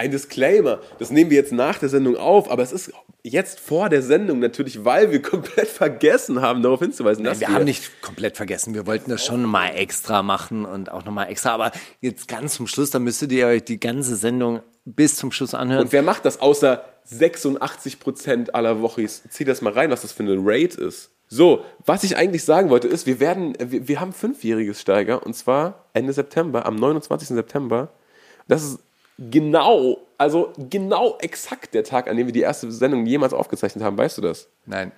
ein Disclaimer. Das nehmen wir jetzt nach der Sendung auf, aber es ist jetzt vor der Sendung natürlich, weil wir komplett vergessen haben, darauf hinzuweisen, dass wir, wir haben nicht komplett vergessen. Wir wollten das schon mal extra machen und auch nochmal extra. Aber jetzt ganz zum Schluss, da müsstet ihr euch die ganze Sendung bis zum Schluss anhören. Und wer macht das außer 86 Prozent aller Wochis? Zieh das mal rein, was das für eine Rate ist. So, was ich eigentlich sagen wollte, ist, wir werden, wir, wir haben fünfjähriges Steiger und zwar Ende September, am 29. September. Das ist genau, also genau exakt der Tag, an dem wir die erste Sendung jemals aufgezeichnet haben. Weißt du das? Nein.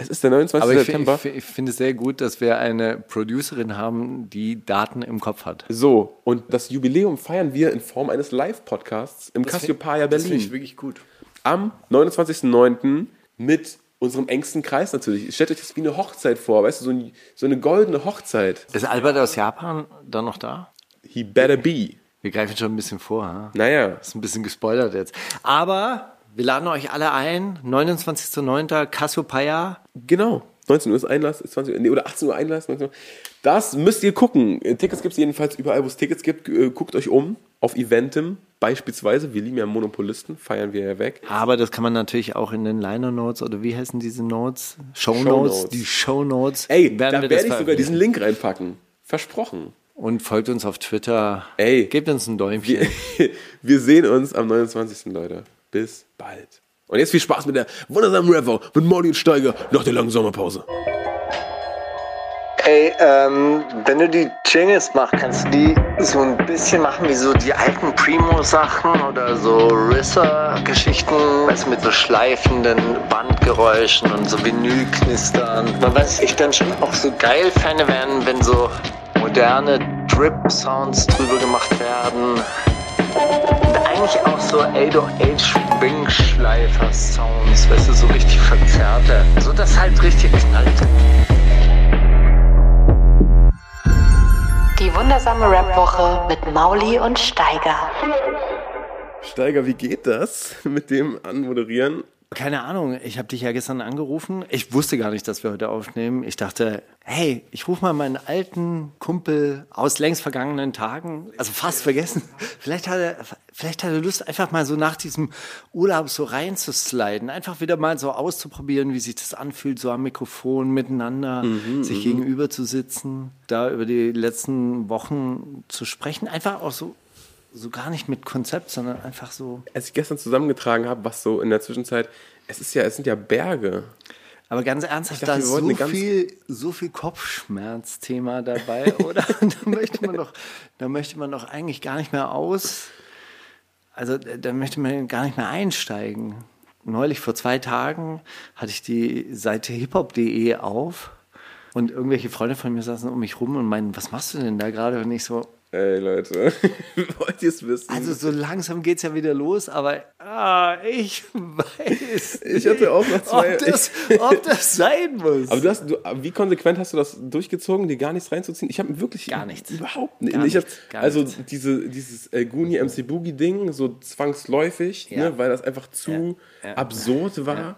Es ist der 29. Aber ich, September. Ich, ich finde es sehr gut, dass wir eine Producerin haben, die Daten im Kopf hat. So, und das Jubiläum feiern wir in Form eines Live-Podcasts im Cassiopeia Berlin. Das finde ich wirklich gut. Am 29.09. mit unserem engsten Kreis natürlich. Stellt euch das wie eine Hochzeit vor, weißt du, so, ein, so eine goldene Hochzeit. Ist Albert aus Japan dann noch da? He better be. Wir greifen schon ein bisschen vor. Ha? Naja. Ist ein bisschen gespoilert jetzt. Aber wir laden euch alle ein. 29.09. Cassiopeia. Genau. 19 Uhr ist Einlass, 20 nee, oder 18 Uhr Einlass. 19 Uhr. Das müsst ihr gucken. Tickets gibt es jedenfalls überall, wo es Tickets gibt. Äh, guckt euch um. Auf Eventim beispielsweise. Wir lieben ja Monopolisten, feiern wir ja weg. Aber das kann man natürlich auch in den Liner Notes oder wie heißen diese Notes? Show, Show Notes. Notes. Die Show Notes. Ey, da werde ich sogar diesen Link reinpacken. Versprochen. Und folgt uns auf Twitter. Ey. Gebt uns ein Däumchen. Wir, wir sehen uns am 29. Leute. Bis bald. Und jetzt viel Spaß mit der wundersamen Revo mit Molly und Steiger nach der langen Sommerpause. Ey, ähm, wenn du die Jingles machst, kannst du die so ein bisschen machen wie so die alten Primo-Sachen oder so Risser-Geschichten, weißt du, mit so schleifenden Bandgeräuschen und so Vinylknistern. Man weiß, ich dann schon auch so geil fände werden, wenn so moderne Drip-Sounds drüber gemacht werden. Und eigentlich auch so 808-Wing-Schleifer-Sounds, weißt du, so richtig verzerrte. So dass halt richtig knallt. Die wundersame Rap-Woche mit Mauli und Steiger. Steiger, wie geht das mit dem Anmoderieren? Keine Ahnung, ich habe dich ja gestern angerufen. Ich wusste gar nicht, dass wir heute aufnehmen. Ich dachte, hey, ich rufe mal meinen alten Kumpel aus längst vergangenen Tagen, also fast vergessen. Vielleicht hat er, vielleicht hat er Lust, einfach mal so nach diesem Urlaub so reinzusliden, einfach wieder mal so auszuprobieren, wie sich das anfühlt, so am Mikrofon miteinander, Mhm, sich gegenüber zu sitzen, da über die letzten Wochen zu sprechen, einfach auch so so gar nicht mit Konzept, sondern einfach so. Als ich gestern zusammengetragen habe, was so in der Zwischenzeit, es ist ja, es sind ja Berge. Aber ganz ernsthaft, dachte, da ist so viel, so viel Kopfschmerzthema dabei, oder? da möchte man doch, da möchte man doch eigentlich gar nicht mehr aus. Also da möchte man gar nicht mehr einsteigen. Neulich vor zwei Tagen hatte ich die Seite hiphop.de auf und irgendwelche Freunde von mir saßen um mich rum und meinten, was machst du denn da gerade? Und ich so, Ey, Leute, wollt ihr es wissen? also so langsam geht's ja wieder los, aber ah, ich weiß Ich hatte auch noch zwei- ob das, ob das sein muss. aber du hast, du, wie konsequent hast du das durchgezogen, dir gar nichts reinzuziehen? Ich habe wirklich Gar nichts. Überhaupt nicht. Gar ich hab, nichts, gar also nichts. diese, dieses äh, Goonie MC Boogie Ding, so zwangsläufig, Ja. ne, weil das einfach zu Ja, ja. absurd war.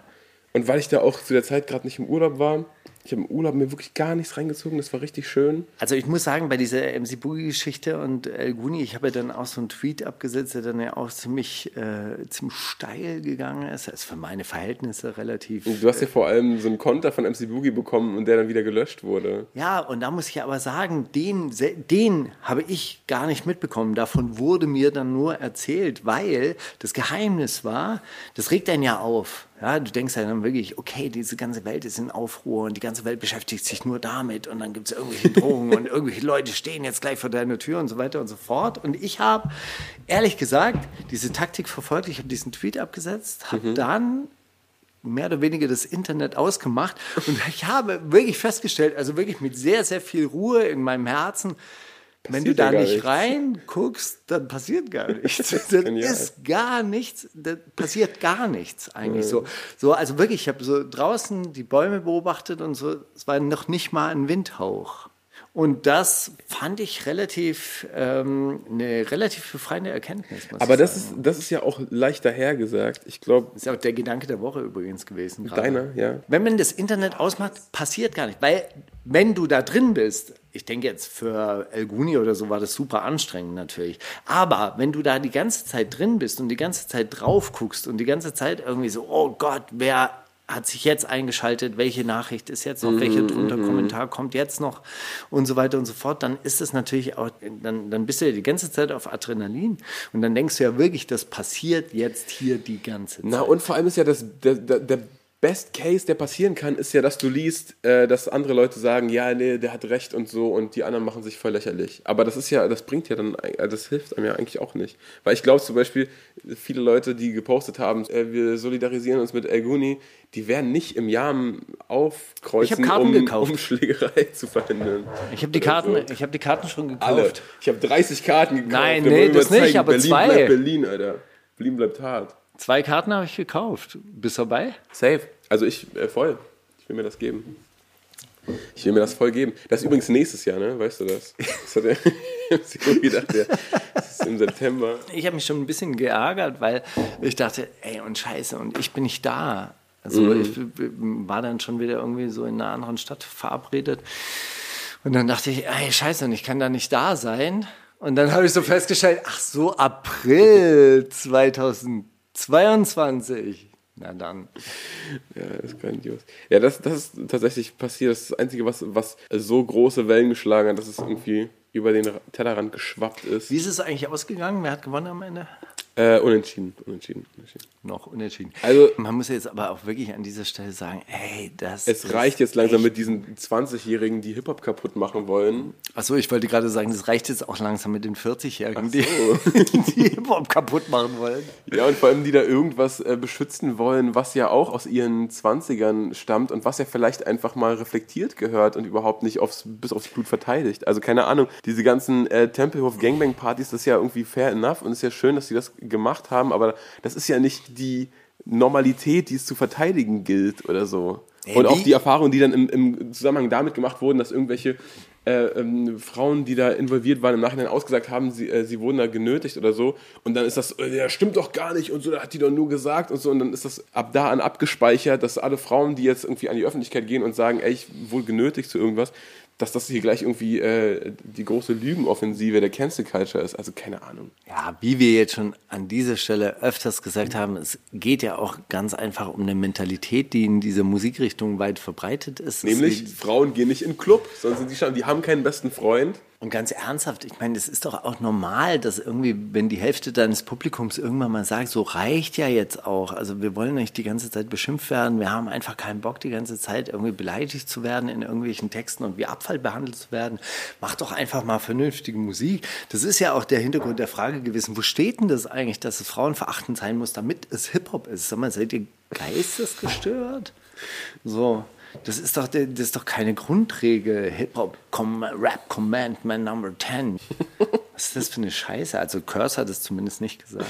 Und weil ich da auch zu der Zeit gerade nicht im Urlaub war. Ich habe im Urlaub mir wirklich gar nichts reingezogen, das war richtig schön. Also ich muss sagen, bei dieser MC Boogie-Geschichte und El Guni, ich habe ja dann auch so einen Tweet abgesetzt, der dann ja auch ziemlich, äh, ziemlich steil gegangen ist. Das ist für meine Verhältnisse relativ. Und du hast ja vor allem so einen Konter von MC Boogie bekommen und der dann wieder gelöscht wurde. Ja, und da muss ich aber sagen, den, den habe ich gar nicht mitbekommen. Davon wurde mir dann nur erzählt, weil das Geheimnis war, das regt einen ja auf. Ja, du denkst ja dann wirklich, okay, diese ganze Welt ist in Aufruhr und die ganze Welt beschäftigt sich nur damit und dann gibt es irgendwelche Drohungen und irgendwelche Leute stehen jetzt gleich vor deiner Tür und so weiter und so fort. Und ich habe, ehrlich gesagt, diese Taktik verfolgt. Ich habe diesen Tweet abgesetzt, habe dann mehr oder weniger das Internet ausgemacht und ich habe wirklich festgestellt, also wirklich mit sehr, sehr viel Ruhe in meinem Herzen, wenn du Passiert ja da nicht nichts. reinguckst, dann passiert gar nichts. Das ist gar nichts, da passiert gar nichts eigentlich so. So, also wirklich, ich habe so draußen die Bäume beobachtet und so, es war noch nicht mal ein Windhauch. Und das fand ich relativ ähm, eine relativ befreiende Erkenntnis. Aber das ist, das ist ja auch leicht dahergesagt. Ich glaube, ist auch der Gedanke der Woche übrigens gewesen. gerade. deiner, ja. Wenn man das Internet ausmacht, passiert gar nicht. Weil, wenn du da drin bist, ich denke jetzt für El Guni oder so war das super anstrengend natürlich. Aber wenn du da die ganze Zeit drin bist und die ganze Zeit drauf guckst und die ganze Zeit irgendwie so, oh Gott, wer hat sich jetzt eingeschaltet, welche Nachricht ist jetzt noch, welcher drunter Kommentar kommt jetzt noch und so weiter und so fort, dann ist es natürlich auch, dann, dann bist du ja die ganze Zeit auf Adrenalin und dann denkst du ja wirklich, das passiert jetzt hier die ganze Zeit. Na, und vor allem ist ja das, der, der, der Best Case, der passieren kann, ist ja, dass du liest, äh, dass andere Leute sagen, ja, nee, der hat recht und so und die anderen machen sich voll lächerlich. Aber das ist ja, das bringt ja dann, äh, das hilft einem ja eigentlich auch nicht. Weil ich glaube zum Beispiel, viele Leute, die gepostet haben, äh, wir solidarisieren uns mit El Guni, die werden nicht im Jahr aufkreuzen, hab um, gekauft. um Schlägerei zu verhindern. Ich habe die Karten, ich habe die Karten schon gekauft. Alle. Ich habe 30 Karten gekauft. Nein, nee, das nicht, aber Berlin zwei. bleibt Berlin, Alter. Berlin bleibt hart. Zwei Karten habe ich gekauft. Bist du dabei? Safe. Also ich äh, voll. Ich will mir das geben. Ich will mir das voll geben. Das ist übrigens nächstes Jahr, ne? Weißt du das? Das hat er sich gedacht, ja. Das ist im September. Ich habe mich schon ein bisschen geärgert, weil ich dachte, ey, und scheiße, und ich bin nicht da. Also Mhm. ich war dann schon wieder irgendwie so in einer anderen Stadt verabredet. Und dann dachte ich, ey, scheiße, und ich kann da nicht da sein. Und dann habe ich so festgestellt, ach so, April 2022. Na dann. Ja, das ist grandios. Ja, das, das ist tatsächlich passiert. Das ist das Einzige, was, was so große Wellen geschlagen hat, dass es irgendwie über den Tellerrand geschwappt ist. Wie ist es eigentlich ausgegangen? Wer hat gewonnen am Ende? Äh, unentschieden, unentschieden, unentschieden. Noch unentschieden. Also- man muss jetzt aber auch wirklich an dieser Stelle sagen, ey, das Es reicht jetzt langsam mit diesen 20-Jährigen, die Hip-Hop kaputt machen wollen. Achso, ich wollte gerade sagen, das reicht jetzt auch langsam mit den 40-Jährigen, die, so. die Hip-Hop kaputt machen wollen. Ja, und vor allem die da irgendwas äh, beschützen wollen, was ja auch aus ihren 20ern stammt und was ja vielleicht einfach mal reflektiert gehört und überhaupt nicht aufs, bis aufs Blut verteidigt. Also keine Ahnung, diese ganzen äh, Tempelhof-Gangbang-Partys, das ist ja irgendwie fair enough und ist ja schön, dass sie das gemacht haben, aber das ist ja nicht die Normalität, die es zu verteidigen gilt oder so. Ey, und auch die Erfahrungen, die dann im, im Zusammenhang damit gemacht wurden, dass irgendwelche äh, ähm, Frauen, die da involviert waren, im Nachhinein ausgesagt haben, sie, äh, sie wurden da genötigt oder so. Und dann ist das, äh, ja, stimmt doch gar nicht und so, da hat die doch nur gesagt und so. Und dann ist das ab da an abgespeichert, dass alle Frauen, die jetzt irgendwie an die Öffentlichkeit gehen und sagen, ey, ich wurde genötigt zu irgendwas, dass das hier gleich irgendwie äh, die große Lügenoffensive der Cancel Culture ist. Also keine Ahnung. Ja, wie wir jetzt schon an dieser Stelle öfters gesagt haben, es geht ja auch ganz einfach um eine Mentalität, die in dieser Musikrichtung weit verbreitet ist. Nämlich, Frauen gehen nicht in den Club, sondern die, schon- die haben keinen besten Freund. Und ganz ernsthaft, ich meine, das ist doch auch normal, dass irgendwie, wenn die Hälfte deines Publikums irgendwann mal sagt, so reicht ja jetzt auch. Also wir wollen nicht die ganze Zeit beschimpft werden, wir haben einfach keinen Bock, die ganze Zeit irgendwie beleidigt zu werden in irgendwelchen Texten und wie Abfall behandelt zu werden. Mach doch einfach mal vernünftige Musik. Das ist ja auch der Hintergrund der Frage gewesen, wo steht denn das eigentlich, dass es frauenverachtend sein muss, damit es Hip-Hop ist? Sag mal, seid ihr geistesgestört? So. Das ist doch, das ist doch keine Grundregel. Hip-Hop, Rap Commandment Number 10. Was ist das für eine Scheiße? Also Curse hat es zumindest nicht gesagt.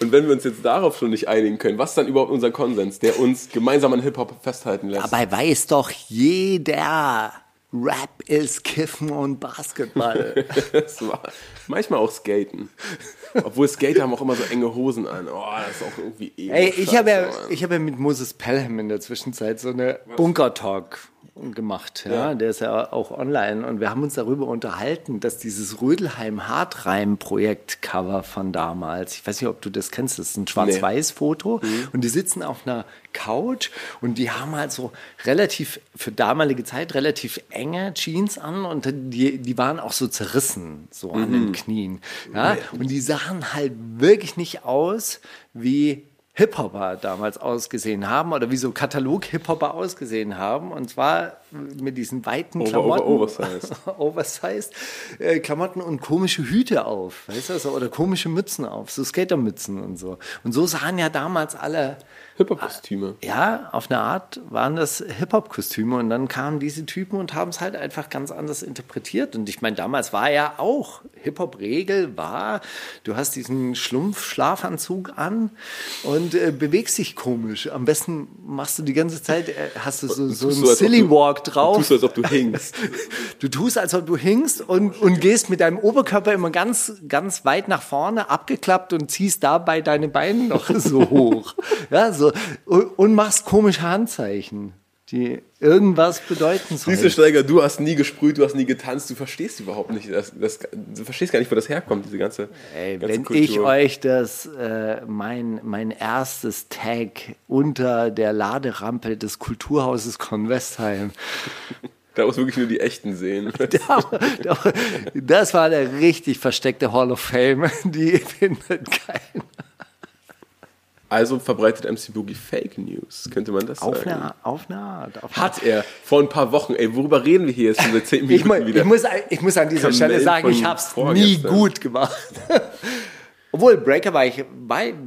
und wenn wir uns jetzt darauf schon nicht einigen können, was ist dann überhaupt unser Konsens, der uns gemeinsam an Hip-Hop festhalten lässt? Dabei weiß doch jeder, Rap ist Kiffen und Basketball. Das war manchmal auch Skaten. Obwohl Skater haben auch immer so enge Hosen an. Oh, das ist auch irgendwie emo Ey, ich habe ja, ich hab ja mit Moses Pelham in der Zwischenzeit so eine Bunker-Talk gemacht. Ja? Ja. Der ist ja auch online und wir haben uns darüber unterhalten, dass dieses Rödelheim Hartreim-Projekt Cover von damals, ich weiß nicht, ob du das kennst, das ist ein Schwarz-Weiß-Foto und die sitzen auf einer Couch und die haben halt so relativ, für damalige Zeit, relativ enge Jeans an und die, die waren auch so zerrissen, so an den Knien. Ja? Und die sahen halt wirklich nicht aus wie Hip-Hopper damals ausgesehen haben oder wie so Katalog-Hip-Hopper ausgesehen haben. Und zwar mit diesen weiten Over- Klamotten. over- oversized. oversized äh, Klamotten und komische Hüte auf. Weißt du, so, oder komische Mützen auf. So Skatermützen und so. Und so sahen ja damals alle Hip-Hop-Kostüme. Ja, auf eine Art waren das Hip-Hop-Kostüme und dann kamen diese Typen und haben es halt einfach ganz anders interpretiert. Und ich meine, damals war ja auch Hip-Hop-Regel war, du hast diesen Schlumpf-Schlafanzug an und äh, bewegst dich komisch. Am besten machst du die ganze Zeit, äh, hast du so, so einen so, Silly du- Walk drauf. Du tust als ob du hingst. Du tust, als ob du hingst und, und gehst mit deinem Oberkörper immer ganz, ganz weit nach vorne, abgeklappt und ziehst dabei deine Beine noch so hoch. Ja, so. Und, und machst komische Handzeichen, die irgendwas bedeuten sollen. Siehst du, Steiger, du hast nie gesprüht, du hast nie getanzt, du verstehst überhaupt nicht, das, das, du verstehst gar nicht, wo das herkommt, diese ganze, Ey, ganze wenn ich euch das, äh, mein, mein erstes Tag unter der Laderampe des Kulturhauses Convestheim, Da muss wirklich nur die Echten sehen. das war der richtig versteckte Hall of Fame, die findet keiner. Also verbreitet MC Boogie Fake News, könnte man das Auf sagen. eine, auf eine Art. Auf Hat er vor ein paar Wochen, ey, worüber reden wir hier jetzt schon seit zehn Ich, Minuten mu wieder? ich, muss, ich muss an dieser Stelle sagen, ich habe es nie gut gemacht. Obwohl, Breaker war ich,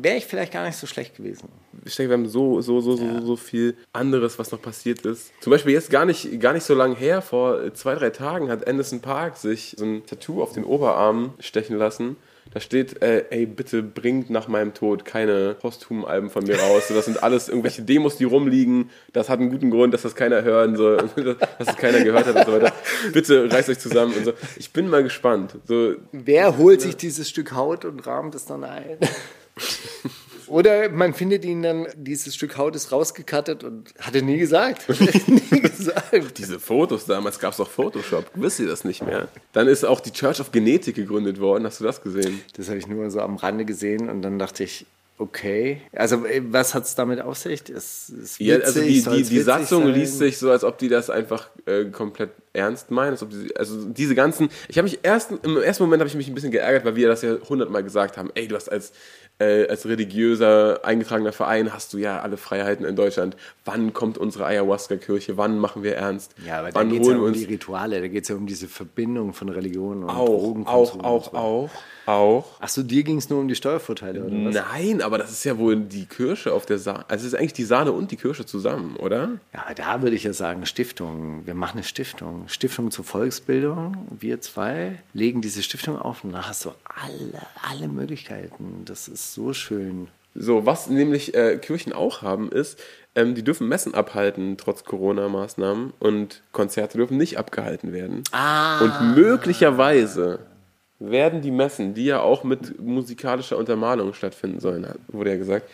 wäre ich vielleicht gar nicht so schlecht gewesen. Ich denke, wir haben so, so, so, so, so viel anderes, was noch passiert ist. Zum Beispiel jetzt gar nicht, gar nicht so lange her, vor zwei, drei Tagen hat Anderson Park sich so ein Tattoo auf den Oberarm stechen lassen. Da steht, äh, ey, bitte bringt nach meinem Tod keine posthumen Alben von mir raus. So, Das sind alles irgendwelche Demos, die rumliegen. Das hat einen guten Grund, dass das keiner hören soll, dass das keiner gehört hat und so weiter. Bitte reißt euch zusammen und so. Ich bin mal gespannt. So, Wer holt sich dieses Stück Haut und rahmt es dann ein? Oder man findet ihn dann, dieses Stück Haut ist rausgekattet und hat er nie gesagt. nie gesagt. Diese Fotos damals gab es auch Photoshop. Wisst ihr das nicht mehr? Dann ist auch die Church of Genetik gegründet worden. Hast du das gesehen? Das habe ich nur so am Rande gesehen und dann dachte ich, okay. Also, äh, was hat es damit auf sich? Es ist Ja, also die, die, die witzig Satzung sein? liest sich so, als ob die das einfach äh, komplett ernst meinen. Also diese ganzen. Ich habe mich erst im ersten Moment habe ich mich ein bisschen geärgert, weil wir das ja hundertmal gesagt haben. Ey, du hast als äh, als religiöser eingetragener Verein hast du ja alle Freiheiten in Deutschland. Wann kommt unsere Ayahuasca-Kirche? Wann machen wir ernst? Ja, aber da Wann geht es ja um die Rituale, da geht es ja um diese Verbindung von Religion und auch, Drogenkonsum. auch, auch, auch, auch. Ach so, dir ging es nur um die Steuervorteile, oder was? Nein, aber das ist ja wohl die Kirsche auf der Sahne. Also es ist eigentlich die Sahne und die Kirsche zusammen, oder? Ja, da würde ich ja sagen, Stiftung. Wir machen eine Stiftung. Stiftung zur Volksbildung. Wir zwei legen diese Stiftung auf und da hast du alle, alle Möglichkeiten. Das ist so schön. So, was nämlich äh, Kirchen auch haben, ist, ähm, die dürfen Messen abhalten, trotz Corona-Maßnahmen. Und Konzerte dürfen nicht abgehalten werden. Ah. Und möglicherweise werden die Messen, die ja auch mit musikalischer Untermalung stattfinden sollen, wurde ja gesagt,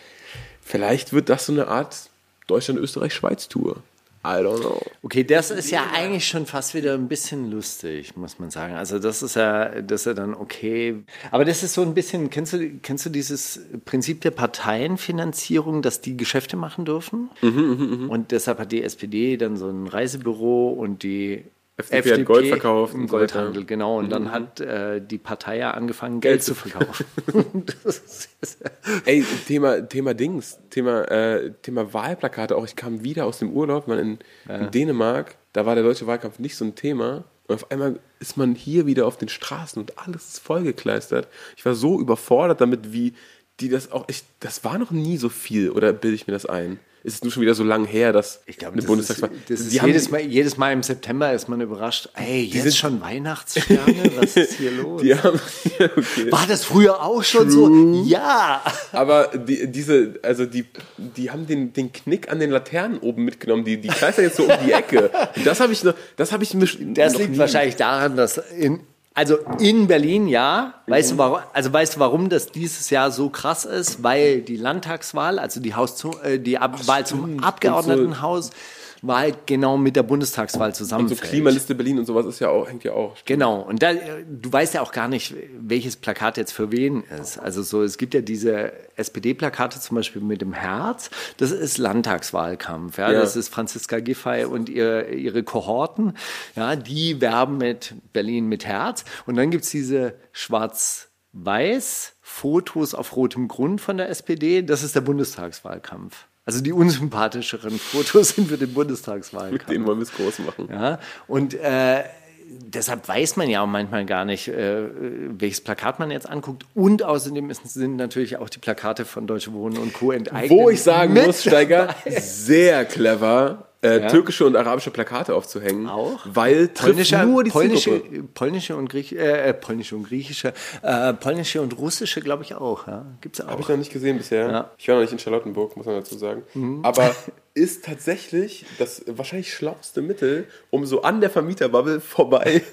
vielleicht wird das so eine Art Deutschland-Österreich-Schweiz-Tour. I don't know. Okay, das ist ja eigentlich schon fast wieder ein bisschen lustig, muss man sagen. Also das ist ja, das ist ja dann okay. Aber das ist so ein bisschen, kennst du, kennst du dieses Prinzip der Parteienfinanzierung, dass die Geschäfte machen dürfen? und deshalb hat die SPD dann so ein Reisebüro und die FDP hat Gold verkauft im und so. Goldhandel, genau. Und dann hat äh, die Partei ja angefangen, Geld zu verkaufen. Ey, Thema, Thema Dings, Thema, äh, Thema Wahlplakate auch. Ich kam wieder aus dem Urlaub, man in, in Dänemark, da war der deutsche Wahlkampf nicht so ein Thema. Und auf einmal ist man hier wieder auf den Straßen und alles ist vollgekleistert. Ich war so überfordert damit, wie die das auch, ich, das war noch nie so viel, oder bilde ich mir das ein? Ist es nur schon wieder so lang her, dass Ich glaube, eine das ist, Bundestagswahl. das ist Die haben- jedes, Mal, jedes Mal im September ist man überrascht. Ey, jetzt sind- schon Weihnachtssterne? Was ist hier los? Die haben, okay. War das früher auch schon so? Ja. Aber die, diese, also die, die haben den, den Knick an den Laternen oben mitgenommen. Die, die kleistern jetzt so um die Ecke. Und das habe ich noch, das habe ich mir Das noch liegt nie- wahrscheinlich daran, dass in, also in Berlin ja. Weißt du warum? Also weißt du, warum das dieses Jahr so krass ist? Weil die Landtagswahl, also die Haus zu, äh, die Ab Wahl zum. Abgeordnetenhaus, war halt genau mit der Bundestagswahl Und so zusammenfällt. Klimaliste Berlin und sowas ist ja auch, hängt ja auch. Genau, und da, du weißt ja auch gar nicht, welches Plakat jetzt für wen ist. Also so, es gibt ja diese SPD-Plakate zum Beispiel mit dem Herz, das ist Landtagswahlkampf, ja, Ja. das ist Franziska Giffey und ihr, ihre Kohorten, ja, die werben mit Berlin mit Herz und dann gibt's diese schwarz-weiß Fotos auf rotem Grund von der SPD, das ist der Bundestagswahlkampf. Also die unsympathischeren Fotos sind für den Bundestagswahlkampf. Den wollen wir es groß machen. Ja, und äh, deshalb weiß man ja auch manchmal gar nicht, äh, welches Plakat man jetzt anguckt. Und außerdem ist, sind natürlich auch die Plakate von Deutsche Wohnen und Co. enteignet. Wo ich sagen mit muss, Steiger, sehr clever, äh, Ja. türkische und arabische Plakate aufzuhängen. Auch? Weil Polnische, nur die polnische, Zielgruppe. polnische und Griech, äh, polnische und griechische, äh, polnische und russische, glaube ich auch. Ja, gibt's auch. Habe ich noch nicht gesehen bisher. Ja. Mhm. Ich war noch nicht in Charlottenburg, muss man dazu sagen. Aber ist tatsächlich das wahrscheinlich schlauste Mittel, um so an der Vermieterbubble vorbei.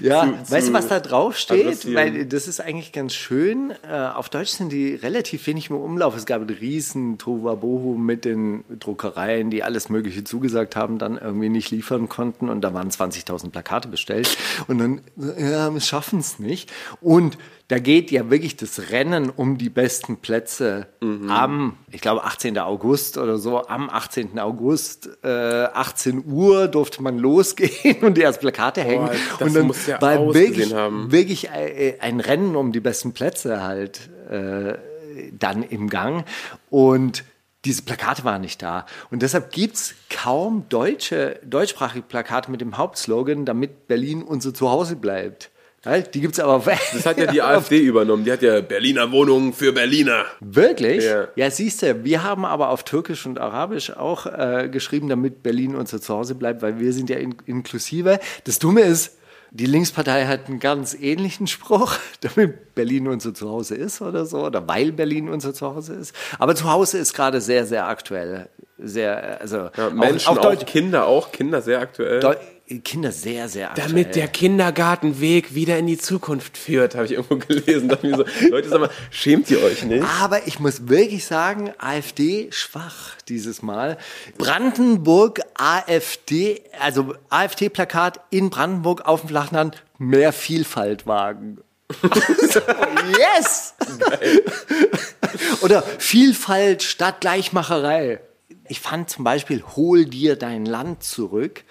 Ja, zu- weißt du, was da drauf steht? Weil das ist eigentlich ganz schön. Äh, auf Deutsch sind die relativ wenig im Umlauf. Es gab einen riesen Tohuwabohu mit den Druckereien, die alles Mögliche zugesagt haben, dann irgendwie nicht liefern konnten und da waren 20.000 Plakate bestellt und dann, ja, wir schaffen es nicht. Und da geht ja wirklich das Rennen um die besten Plätze am, ich glaube, 18. August oder so. Am 18. August, äh, 18 Uhr durfte man losgehen und die ersten Plakate hängen. das und dann muss ja war wirklich, haben. wirklich äh, ein Rennen um die besten Plätze halt äh, dann im Gang. Und diese Plakate waren nicht da. Und deshalb gibt es kaum deutsche, deutschsprachige Plakate mit dem Hauptslogan, damit Berlin unser Zuhause bleibt. Ja, die gibt es aber Das hat ja die AfD übernommen. Die hat ja Berliner Wohnungen für Berliner. Wirklich? Ja. Ja, siehst du, wir haben aber auf Türkisch und Arabisch auch äh, geschrieben, damit Berlin unser Zuhause bleibt, weil wir sind ja in inklusiver. Das Dumme ist, die Linkspartei hat einen ganz ähnlichen Spruch, damit Berlin unser Zuhause ist oder so, oder weil Berlin unser Zuhause ist. Aber Zuhause ist gerade sehr, sehr aktuell. Sehr, also Ja, Menschen, auch, Deutsch, Kinder auch, Kinder sehr aktuell. Deu Kinder sehr, sehr aktuell. damit der Kindergartenweg wieder in die Zukunft führt, habe ich irgendwo gelesen. Dachte mir so, Leute, sag mal, schämt ihr euch nicht? Aber ich muss wirklich sagen, AfD schwach dieses Mal. Brandenburg AfD, also AfD-Plakat in Brandenburg auf dem Flachland, mehr Vielfalt wagen. yes! Oder Vielfalt statt Gleichmacherei. Ich fand zum Beispiel, hol dir dein Land zurück.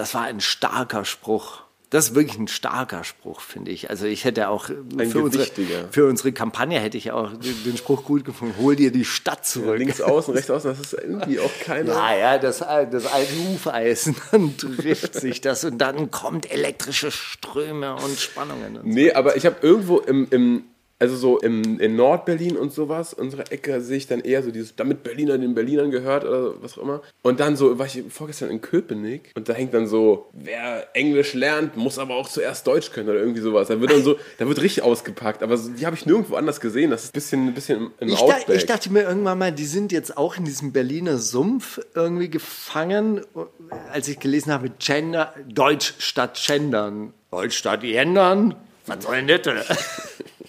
Das war ein starker Spruch. Das ist wirklich ein starker Spruch, finde ich. Also ich hätte auch für unsere, für unsere Kampagne hätte ich auch den Spruch gut gefunden. Hol dir die Stadt zurück. Links außen, rechts außen, das ist irgendwie auch keiner. Ja, ja, das, das alte Hufeisen, dann trifft sich das und dann kommt elektrische Ströme und Spannungen. Und so. Nee, aber ich habe irgendwo im, im also so im, in Nordberlin und sowas, unsere Ecke, sehe ich dann eher so dieses, damit Berliner den Berlinern gehört oder was auch immer. Und dann so, war ich vorgestern in Köpenick und da hängt dann so, wer Englisch lernt, muss aber auch zuerst Deutsch können oder irgendwie sowas. Da wird dann so, da wird richtig ausgepackt, aber so, die habe ich nirgendwo anders gesehen. Das ist ein bisschen, ein bisschen im, Ich, da, ich dachte mir irgendwann mal, die sind jetzt auch in diesem Berliner Sumpf irgendwie gefangen, als ich gelesen habe, Gender, Deutsch statt Gendern. Deutsch statt Gendern? Was soll denn das?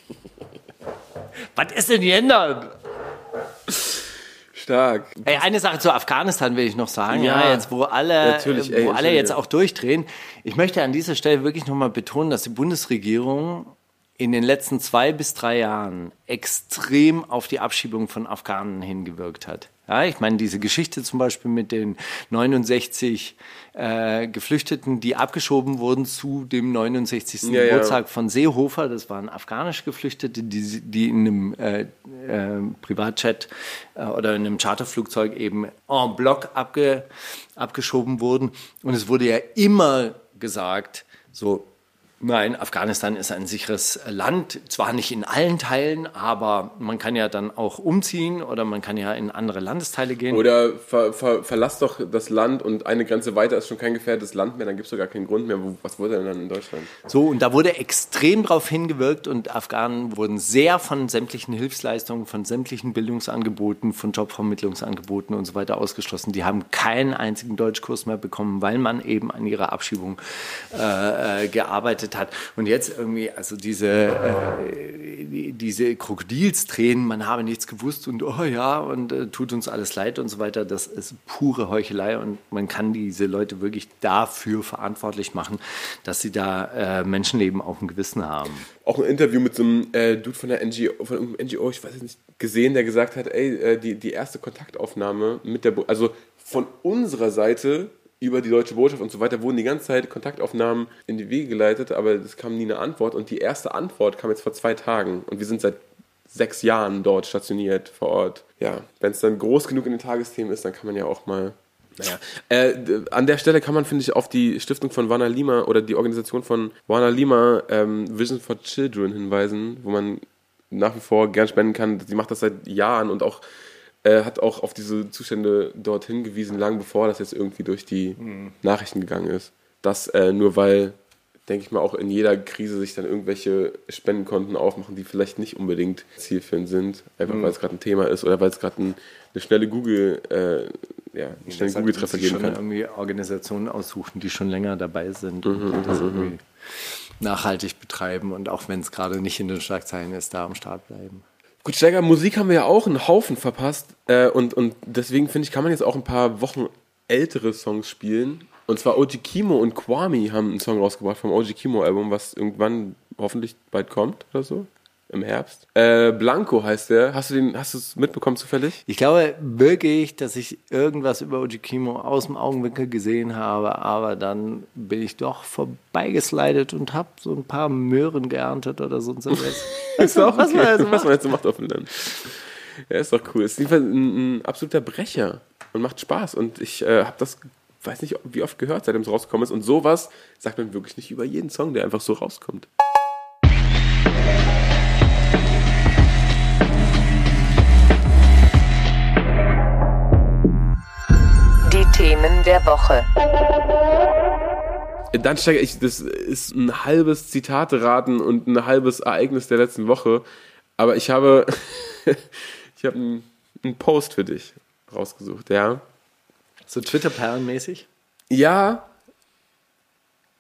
Was ist denn Gendern? Stark. Ey, eine Sache zu Afghanistan will ich noch sagen. Ja, Ja, jetzt wo alle, ey, wo alle jetzt auch durchdrehen. Ich möchte an dieser Stelle wirklich nochmal betonen, dass die Bundesregierung in den letzten zwei bis drei Jahren extrem auf die Abschiebung von Afghanen hingewirkt hat. Ja, ich meine, diese Geschichte zum Beispiel mit den 69 äh, Geflüchteten, die abgeschoben wurden zu dem 69. Ja, ja. Geburtstag von Seehofer, das waren afghanische Geflüchtete, die, die in einem äh, äh, Privatjet äh, oder in einem Charterflugzeug eben en bloc abge, abgeschoben wurden. Und es wurde ja immer gesagt, so, nein, Afghanistan ist ein sicheres Land, zwar nicht in allen Teilen, aber man kann ja dann auch umziehen oder man kann ja in andere Landesteile gehen. Oder ver, ver, verlass doch das Land und eine Grenze weiter ist schon kein gefährdetes Land mehr, dann gibt es doch gar keinen Grund mehr. Was wurde denn dann in Deutschland? So, und da wurde extrem drauf hingewirkt und Afghanen wurden sehr von sämtlichen Hilfsleistungen, von sämtlichen Bildungsangeboten, von Jobvermittlungsangeboten und so weiter ausgeschlossen. Die haben keinen einzigen Deutschkurs mehr bekommen, weil man eben an ihrer Abschiebung äh, äh, gearbeitet hat. Und jetzt irgendwie, also diese, äh, die- diese Krokodilstränen, man habe nichts gewusst und oh ja, und äh, tut uns alles leid und so weiter, das ist pure Heuchelei und man kann diese Leute wirklich dafür verantwortlich machen, dass sie da äh, Menschenleben auf dem Gewissen haben. Auch ein Interview mit so einem äh, Dude von der NGO, von irgendeinem NGO, ich weiß nicht, gesehen, der gesagt hat, ey, äh, die, die erste Kontaktaufnahme mit der, Bo also von unserer Seite über die deutsche Botschaft und so weiter wurden die ganze Zeit Kontaktaufnahmen in die Wege geleitet, aber es kam nie eine Antwort und die erste Antwort kam jetzt vor zwei Tagen und wir sind seit sechs Jahren dort stationiert vor Ort. Ja, wenn es dann groß genug in den Tagesthemen ist, dann kann man ja auch mal Naja, äh, an der Stelle kann man, finde ich, auf die Stiftung von Wana Lima oder die Organisation von Wana Lima ähm, Vision for Children hinweisen, wo man nach wie vor gern spenden kann. Sie macht das seit Jahren und auch äh, hat auch auf diese Zustände dort hingewiesen, lang bevor das jetzt irgendwie durch die Nachrichten gegangen ist. Das äh, nur weil, denke ich mal, auch in jeder Krise sich dann irgendwelche Spendenkonten aufmachen, die vielleicht nicht unbedingt zielführend sind, einfach weil es gerade ein Thema ist oder weil es gerade ein, eine schnelle Google, äh, ja, einen schnellen Google-Treffer geben kann. irgendwie Organisationen aussuchen, die schon länger dabei sind Mhm, und das irgendwie nachhaltig betreiben und auch wenn es gerade nicht in den Schlagzeilen ist, da am Start bleiben. Gut, Steiger, Musik haben wir ja auch einen Haufen verpasst. Äh, und, und deswegen finde ich, kann man jetzt auch ein paar Wochen ältere Songs spielen. Und zwar OG Kimo und Kwame haben einen Song rausgebracht vom OG Kimo Album, was irgendwann hoffentlich bald kommt oder so. Im Herbst. Äh, Blanco heißt der. Hast du den, hast du es mitbekommen zufällig? Ich glaube wirklich, dass ich irgendwas über Oji Kimo aus dem Augenwinkel gesehen habe, aber dann bin ich doch vorbeigeslidet und habe so ein paar Möhren geerntet oder so. Und so. Ist auch was okay, man also was man jetzt so macht auf dem Land. Ja, ist doch cool. Ist jedenfalls ein, ein absoluter Brecher und macht Spaß. Und ich äh, habe das, weiß nicht, wie oft gehört, seitdem es rausgekommen ist. Und sowas sagt man wirklich nicht über jeden Song, der einfach so rauskommt. Themen der Woche. Dann steige ich, das ist ein halbes Zitate-Raten und ein halbes Ereignis der letzten Woche. Aber ich habe, ich habe einen, einen Post für dich rausgesucht, ja. So Twitter-Perlen-mäßig? Ja.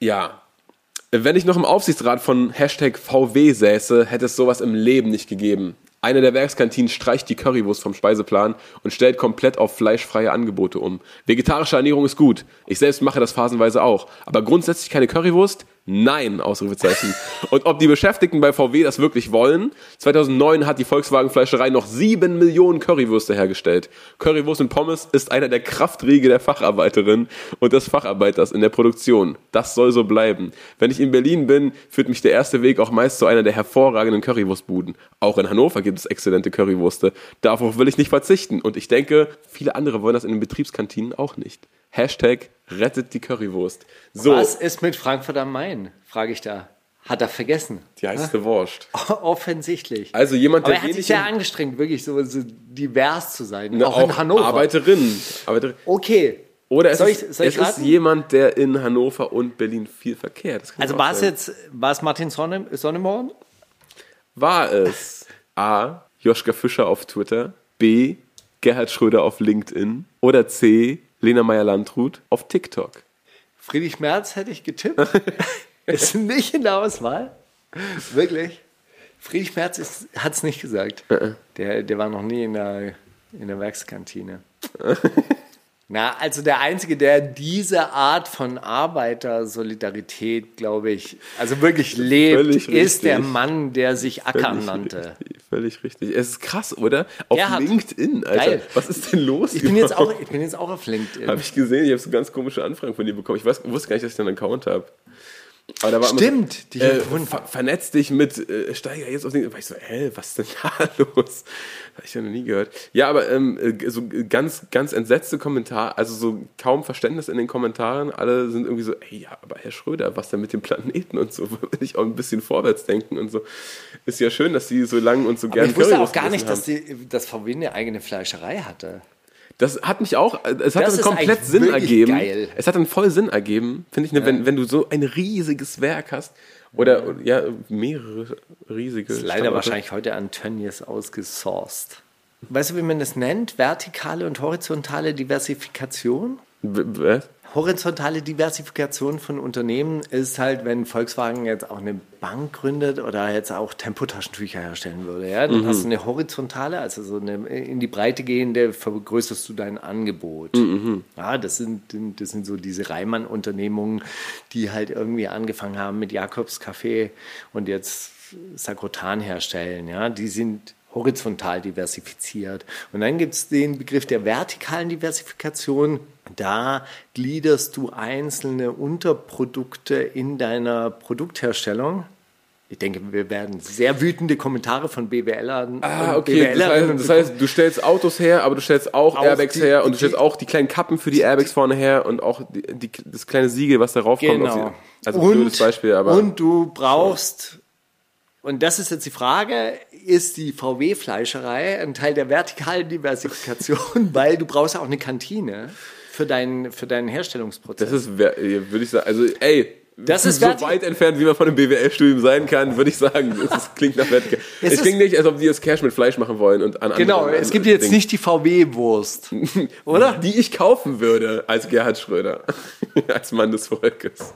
Ja. Wenn ich noch im Aufsichtsrat von Hashtag VW säße, hätte es sowas im Leben nicht gegeben. Eine der Werkskantinen streicht die Currywurst vom Speiseplan und stellt komplett auf fleischfreie Angebote um. Vegetarische Ernährung ist gut. Ich selbst mache das phasenweise auch. Aber grundsätzlich keine Currywurst? Nein, Ausrufezeichen. Und ob die Beschäftigten bei VW das wirklich wollen? 2009 hat die Volkswagen Fleischerei noch 7 Millionen Currywürste hergestellt. Currywurst und Pommes ist einer der Kraftriege der Facharbeiterin und des Facharbeiters in der Produktion. Das soll so bleiben. Wenn ich in Berlin bin, führt mich der erste Weg auch meist zu einer der hervorragenden Currywurstbuden. Auch in Hannover gibt es exzellente Currywurste. Darauf will ich nicht verzichten. Und ich denke, viele andere wollen das in den Betriebskantinen auch nicht. Hashtag rettet die Currywurst. So, Was ist mit Frankfurt am Main? Frage ich da. Hat er vergessen? die heiße Wurst. Offensichtlich. Also jemand, Aber der er hat sich sehr angestrengt, wirklich so, so divers zu sein. Ne, auch, in Hannover. Arbeiterin. Arbeiterin. Okay. Oder es, soll ist, ich, soll ich es ist jemand, der in Hannover und Berlin viel verkehrt. Also auch war es jetzt, war es Martin Sonne, Sonneborn? War es A. Joschka Fischer auf Twitter, B. Gerhard Schröder auf LinkedIn oder C. Lena Meyer-Landrut auf TikTok? Friedrich Merz hätte ich getippt. ist nicht in der Auswahl. Wirklich. Friedrich Merz hat es nicht gesagt. Äh, Der, der war noch nie in der, in der Werkskantine. Na, also der Einzige, der diese Art von Arbeitersolidarität, glaube ich, also wirklich lebt, Völlig ist der richtig. Mann, der sich Ackern Völlig nannte. Völlig richtig. Es ist krass, oder? Auf Der hat- LinkedIn, Alter. Geil. Was ist denn los? Ich bin, jetzt auch, ich bin jetzt auch auf LinkedIn. Habe ich gesehen, ich habe so ganz komische Anfragen von dir bekommen. Ich weiß, wusste gar nicht, dass ich einen Account habe. Aber da war immer Stimmt, die so, hab äh, ver vernetz dich mit äh, Steiger jetzt auf den. Da war ich so, hä, was ist denn da los? Habe ich ja noch nie gehört. Ja, aber ähm, äh, so ganz, ganz entsetzte Kommentare, also so kaum Verständnis in den Kommentaren. Alle sind irgendwie so, ey, ja, aber Herr Schröder, was denn mit dem Planeten und so? Will ich auch ein bisschen vorwärts denken und so. Ist ja schön, dass Sie so lang und so gerne ich wusste auch gar nicht, dass, die, dass VW eine eigene Fleischerei hatte. Das hat mich auch, äh, es hat Das dann komplett Sinn ergeben. geil. Es hat dann voll Sinn ergeben, finde ich, ne, wenn, wenn du so ein riesiges Werk hast oder ja, mehrere riesige. Ist leider Standorte. wahrscheinlich heute an Tönnies ausgesourced. Weißt du, wie man das nennt? Vertikale und horizontale Diversifikation? Was? Horizontale Diversifikation von Unternehmen ist halt, wenn Volkswagen jetzt auch eine Bank gründet oder jetzt auch Tempotaschentücher herstellen würde. Ja? Dann hast du eine horizontale, also so eine in die Breite gehende, vergrößerst du dein Angebot. Ja, das sind, das sind so diese Reimann-Unternehmungen, die halt irgendwie angefangen haben mit Jakobs Kaffee und jetzt Sakrotan herstellen. Ja? Die sind horizontal diversifiziert. Und dann gibt es den Begriff der vertikalen Diversifikation. Da gliederst du einzelne Unterprodukte in deiner Produktherstellung Ich denke, wir werden sehr wütende Kommentare von BWLern Ah, und okay. Das BWLerinnen heißt, das heißt, du stellst Autos her, aber du stellst auch, Auch Airbags die- her und du stellst auch die kleinen Kappen für die Airbags vorne her und auch die, die, das kleine Siegel, was darauf kommt. Genau. die, also blödes Beispiel, aber und du brauchst, und das ist jetzt die Frage, ist die VW-Fleischerei ein Teil der vertikalen Diversifikation, weil du brauchst auch eine Kantine für deinen, für deinen Herstellungsprozess. das ist, würde ich sagen, also ey, Das ist so weit entfernt, wie man von einem BWL-Studium sein kann, würde ich sagen, das ist, klingt nach vertikal. Es Es, klingt nicht, als ob die jetzt Cash mit Fleisch machen wollen und an genau, anderen- es gibt jetzt Dingen. nicht die VW-Wurst, oder? die ich kaufen würde als Gerhard Schröder, als Mann des Volkes.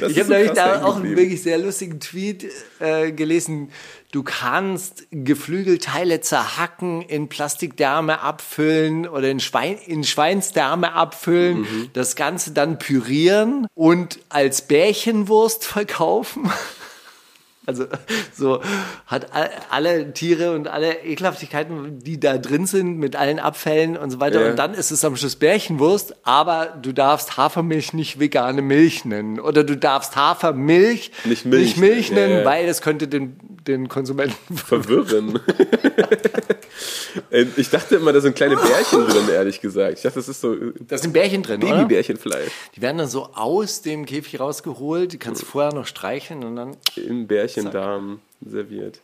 Das Ich habe so krass da auch einen wirklich sehr lustigen Tweet äh, gelesen. Du kannst Geflügelteile zerhacken, in Plastikdärme abfüllen oder in, Schwein, in Schweinsdärme abfüllen, Mhm. das Ganze dann pürieren und als Bärchenwurst verkaufen. Also so hat all- alle Tiere und alle Ekelhaftigkeiten, die da drin sind, mit allen Abfällen und so weiter. Ja. Und dann ist es am Schluss Bärchenwurst, aber du darfst Hafermilch nicht vegane Milch nennen. Oder du darfst Hafermilch Nicht Milch Milch nennen, ja, weil es könnte den, den Konsumenten verwirren. Äh, ich dachte immer, da sind kleine Bärchen drin, ehrlich gesagt. Ich dachte, das ist so Da sind Bärchen drin? Babybärchenfleisch Die werden dann so aus dem Käfig rausgeholt, die kannst du vorher noch streicheln und dann im Bärchendarm serviert.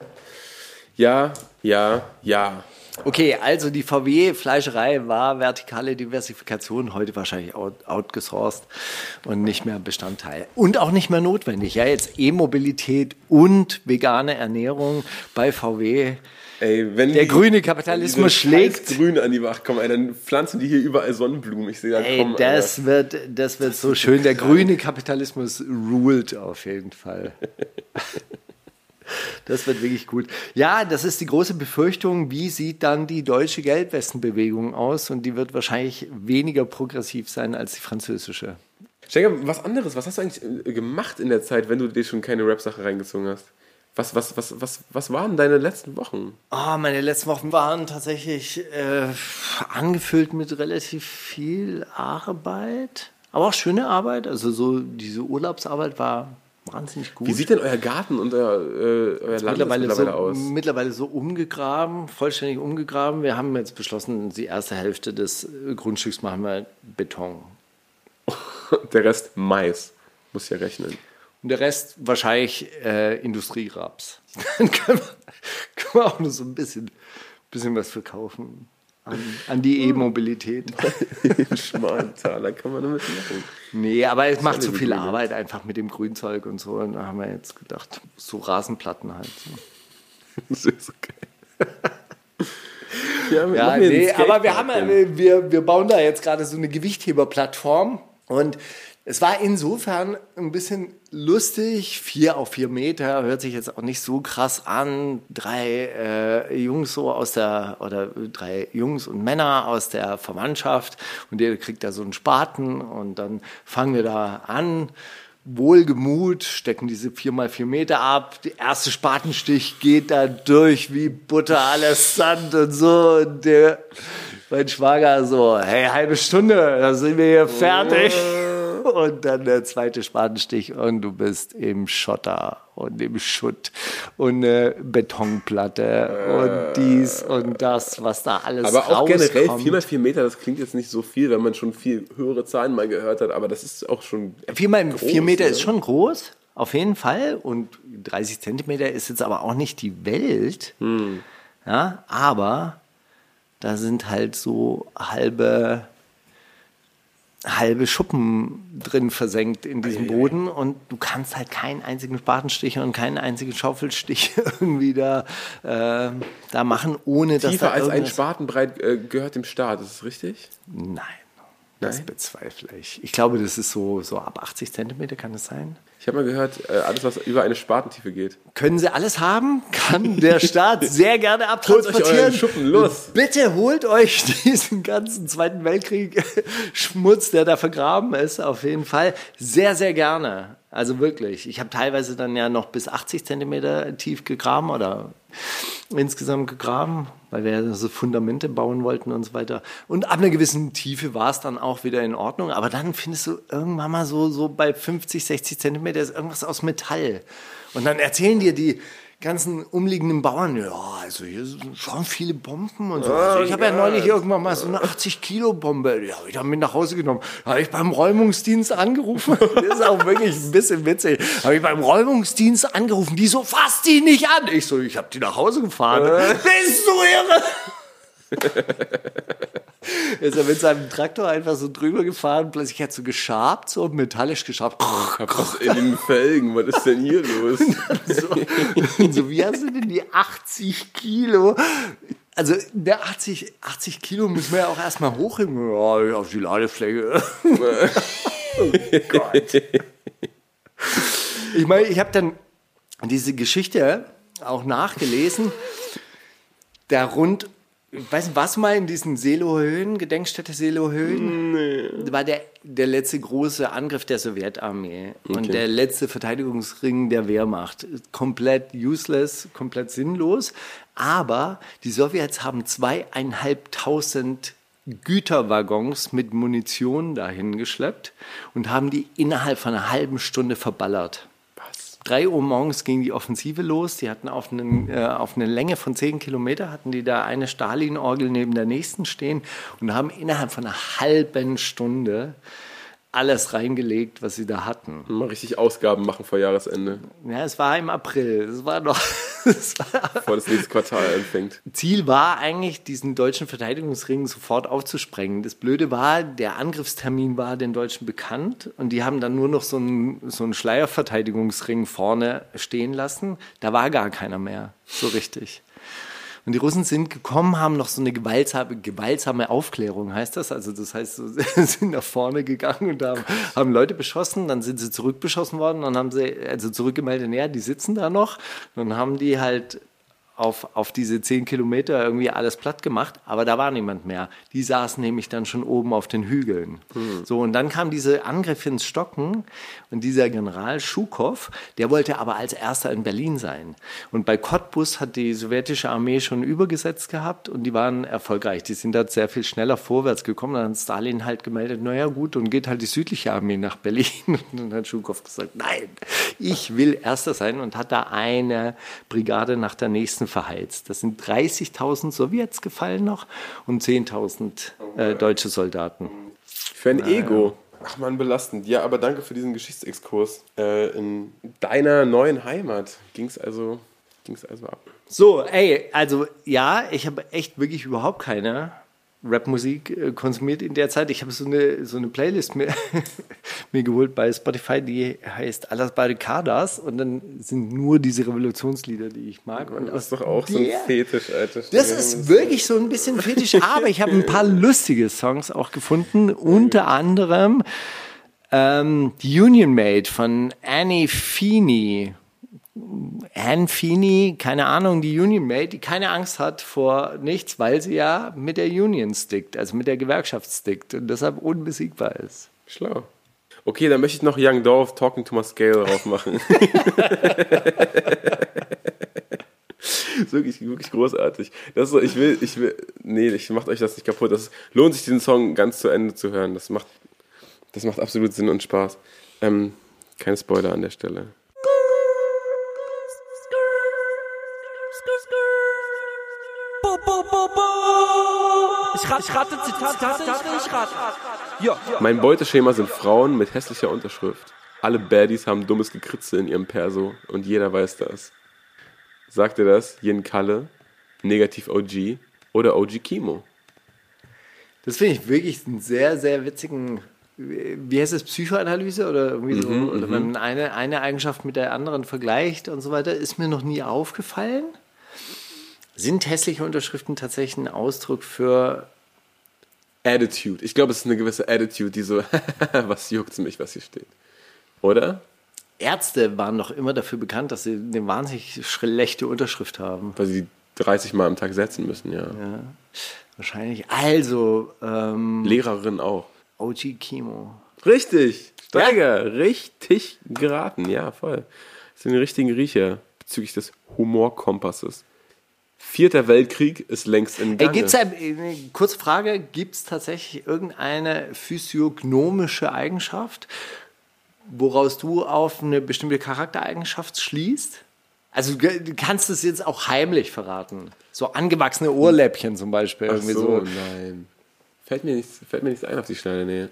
Ja, ja, ja. Okay, also die VW-Fleischerei war vertikale Diversifikation, heute wahrscheinlich out, outgesourced und nicht mehr Bestandteil. Und auch nicht mehr notwendig. Ja, jetzt E-Mobilität und vegane Ernährung bei VW. Ey, wenn Der die- grüne Kapitalismus schlägt. Grün an die Wacht kommen, ey, dann pflanzen die hier überall Sonnenblumen. Ich sehe da Ey, kommen. das wird, das wird so schön. Der grüne Kapitalismus ruled auf jeden Fall. Das wird wirklich gut. Ja, das ist die große Befürchtung. Wie sieht dann die deutsche Geldwestenbewegung aus? Und die wird wahrscheinlich weniger progressiv sein als die französische. Steiger, was anderes. Was hast du eigentlich äh, gemacht in der Zeit, wenn du dir schon keine Rap-Sache reingezogen hast? Was, was, was, was, was waren deine letzten Wochen? Ah, meine letzten Wochen waren tatsächlich äh, angefüllt mit relativ viel Arbeit, aber auch schöne Arbeit. Also so diese Urlaubsarbeit war wahnsinnig gut. Wie sieht denn euer Garten und euer, äh, euer Land mittlerweile, mittlerweile so, aus? mittlerweile so umgegraben, vollständig umgegraben. Wir haben jetzt beschlossen, die erste Hälfte des Grundstücks machen wir Beton. Der Rest Mais. Muss ja rechnen. Und der Rest wahrscheinlich äh, Industrieraps. Dann können wir, auch nur so ein bisschen, bisschen was verkaufen an, an die E-Mobilität. Im Schmaltaler kann man damit machen. Nee, aber es macht zu viel gute Idee. Arbeit einfach mit dem Grünzeug und so. Und da haben wir jetzt gedacht, so Rasenplatten halt. So. Das ist okay. Ja, wir Ja, nee, aber wir haben ja, wir, wir bauen da jetzt gerade so eine Gewichtheberplattform und es war insofern ein bisschen lustig. Vier auf vier Meter hört sich jetzt auch nicht so krass an. Drei äh, Jungs so aus der, oder drei Jungs und Männer aus der Verwandtschaft und der kriegt da so einen Spaten und dann fangen wir da an. Wohlgemut, stecken diese vier mal vier Meter ab. Der erste Spatenstich geht da durch wie Butter, alles Sand und so. Und der, mein Schwager so, hey, halbe Stunde, dann sind wir hier fertig. Und dann der zweite Spatenstich und du bist im Schotter und im Schutt und eine Betonplatte und dies und das, was da alles Aber auch generell rauskommt. 4x4 Meter, das klingt jetzt nicht so viel, wenn man schon viel höhere Zahlen mal gehört hat, aber das ist auch schon. Vier mal groß, vier Meter ne? ist schon groß, auf jeden Fall. Und 30 Zentimeter ist jetzt aber auch nicht die Welt. Hm. Ja, aber da sind halt so halbe, halbe Schuppen drin versenkt in diesem Boden und du kannst halt keinen einzigen Spatenstich und keinen einzigen Schaufelstich irgendwie da, äh, da machen, ohne dass Tiefer da als ein Spatenbreit äh, gehört dem Staat, ist das richtig? Nein. Das Nein? bezweifle ich. Ich glaube, das ist so, so ab 80 Zentimeter kann es sein. Ich habe mal gehört, äh, alles, was über eine Spatentiefe geht. Können Sie alles haben? Kann der Staat sehr gerne Holt euch abtransportieren. euren Schuppen, los! Bitte holt euch diesen ganzen Zweiten Weltkrieg Schmutz, der da vergraben ist, auf jeden Fall. Sehr, sehr gerne. Also wirklich. Ich habe teilweise dann ja noch bis 80 Zentimeter tief gegraben oder insgesamt gegraben, weil wir ja so Fundamente bauen wollten und so weiter. Und ab einer gewissen Tiefe war es dann auch wieder in Ordnung. Aber dann findest du irgendwann mal so, so bei 50, 60 Zentimeter ist irgendwas aus Metall. Und dann erzählen dir die ganzen umliegenden Bauern, ja, also hier sind schon viele Bomben und so. Also ich habe ja neulich irgendwann mal so eine 80 Kilo Bombe, die habe ich dann mit nach Hause genommen. Habe ich beim Räumungsdienst angerufen. Das ist auch wirklich ein bisschen witzig. Habe ich beim Räumungsdienst angerufen, die so, fass die nicht an. Ich so, ich habe die nach Hause gefahren. Bist du irre? Ist er mit seinem Traktor einfach so drüber gefahren, plötzlich hat so geschabt, so metallisch geschabt. Was in den Felgen, was ist denn hier los? so, so, wie hast du denn die 80 Kilo? Also der 80, 80 Kilo müssen wir ja auch erstmal hochheben. Ja, auf die Ladefläche. oh Gott. Ich meine, ich habe dann diese Geschichte auch nachgelesen. Der rund ich weiß nicht, warst du mal in diesen Seelohöhen, Gedenkstätte Seelohöhen? Nee. War der, der letzte große Angriff der Sowjetarmee okay. und der letzte Verteidigungsring der Wehrmacht. Komplett useless, komplett sinnlos. Aber die Sowjets haben zweieinhalbtausend Güterwaggons mit Munition dahin geschleppt und haben die innerhalb von einer halben Stunde verballert. 3 Uhr morgens ging die Offensive los. Die hatten auf, einen, äh, auf eine Länge von 10 Kilometer hatten die da eine Stalin-Orgel neben der nächsten stehen und haben innerhalb von einer halben Stunde alles reingelegt, was sie da hatten. Mal richtig Ausgaben machen vor Jahresende. Ja, es war im April. Es war noch. Vor das nächste Quartal anfängt. Ziel war eigentlich, diesen deutschen Verteidigungsring sofort aufzusprengen. Das Blöde war, der Angriffstermin war den Deutschen bekannt und die haben dann nur noch so einen, so einen Schleierverteidigungsring vorne stehen lassen. Da war gar keiner mehr, so richtig. Und die Russen sind gekommen, haben noch so eine gewaltsame, gewaltsame Aufklärung, heißt das. Also das heißt, sie sind nach vorne gegangen und haben, haben Leute beschossen, dann sind sie zurückbeschossen worden, dann haben sie also zurückgemeldet, ja, die sitzen da noch. Dann haben die halt auf, auf diese zehn Kilometer irgendwie alles platt gemacht, aber da war niemand mehr. Die saßen nämlich dann schon oben auf den Hügeln. Mhm. So, und dann kam diese Angriff ins Stocken und dieser General Schukow, der wollte aber als erster in Berlin sein. Und bei Cottbus hat die sowjetische Armee schon übergesetzt gehabt und die waren erfolgreich. Die sind da sehr viel schneller vorwärts gekommen. Dann hat Stalin halt gemeldet, naja gut, und geht halt die südliche Armee nach Berlin. Und dann hat Schukow gesagt, nein, ich will erster sein und hat da eine Brigade nach der nächsten verheizt. Das sind 30.000 Sowjets gefallen noch und 10.000 äh, deutsche Soldaten. Für ein Ego. Ach man, belastend. Ja, aber danke für diesen Geschichtsexkurs. Äh, in deiner neuen Heimat ging es also, ging's also ab. So, ey, also ja, ich habe echt wirklich überhaupt keine Rapmusik äh, konsumiert in der Zeit. Ich habe so eine, so eine Playlist mir, mir geholt bei Spotify, die heißt Alas Barricadas und dann sind nur diese Revolutionslieder, die ich mag. Und das ist doch auch so ein Fetisch, Alter. Das ist wirklich so ein bisschen Fetisch, aber ich habe ein paar lustige Songs auch gefunden, unter anderem ähm, Union Made von Annie Feeney. Anne Feeney, keine Ahnung, die Union Mate, die keine Angst hat vor nichts, weil sie ja mit der Union stickt, also mit der Gewerkschaft stickt und deshalb unbesiegbar ist. Schlau. Okay, dann möchte ich noch Young Dolph Talking to My Scale drauf machen. wirklich, wirklich großartig. Das so, ich will, ich will, nee, ich macht euch das nicht kaputt. Das lohnt sich, diesen Song ganz zu Ende zu hören. Das macht, das macht absolut Sinn und Spaß. Ähm, keine Spoiler an der Stelle. Ich rate, ich rate, Zitat, ich rate. Ja. Mein Beuteschema sind Frauen mit hässlicher Unterschrift. Alle Baddies haben dummes Gekritze in ihrem Perso und jeder weiß das. Sagt ihr das? Yin Kalle, Negativ OG oder OG Kimo? Das finde ich wirklich einen sehr, sehr witzigen, wie heißt es, Psychoanalyse oder irgendwie so, mhm, oder mhm. wenn man eine, eine Eigenschaft mit der anderen vergleicht und so weiter, ist mir noch nie aufgefallen. Sind hässliche Unterschriften tatsächlich ein Ausdruck für Attitude? Ich glaube, es ist eine gewisse Attitude, die so, was juckt mich, was hier steht. Oder? Ärzte waren doch immer dafür bekannt, dass sie eine wahnsinnig schlechte Unterschrift haben. Weil sie 30 Mal am Tag setzen müssen, ja. ja wahrscheinlich. Also. Ähm, Lehrerin auch. OG Chemo. Richtig. Steiger. Ja. Richtig geraten. Ja, voll. Das sind die richtigen Riecher bezüglich des Humorkompasses. Vierter Weltkrieg ist längst in Ey, Gange. gibt's ein, eine kurze Frage, gibt es tatsächlich irgendeine physiognomische Eigenschaft, woraus du auf eine bestimmte Charaktereigenschaft schließt? Also du kannst es jetzt auch heimlich verraten. So angewachsene Ohrläppchen zum Beispiel. Ach so, so. nein. Fällt mir, nichts, fällt mir nichts ein auf die Schnelle, nee.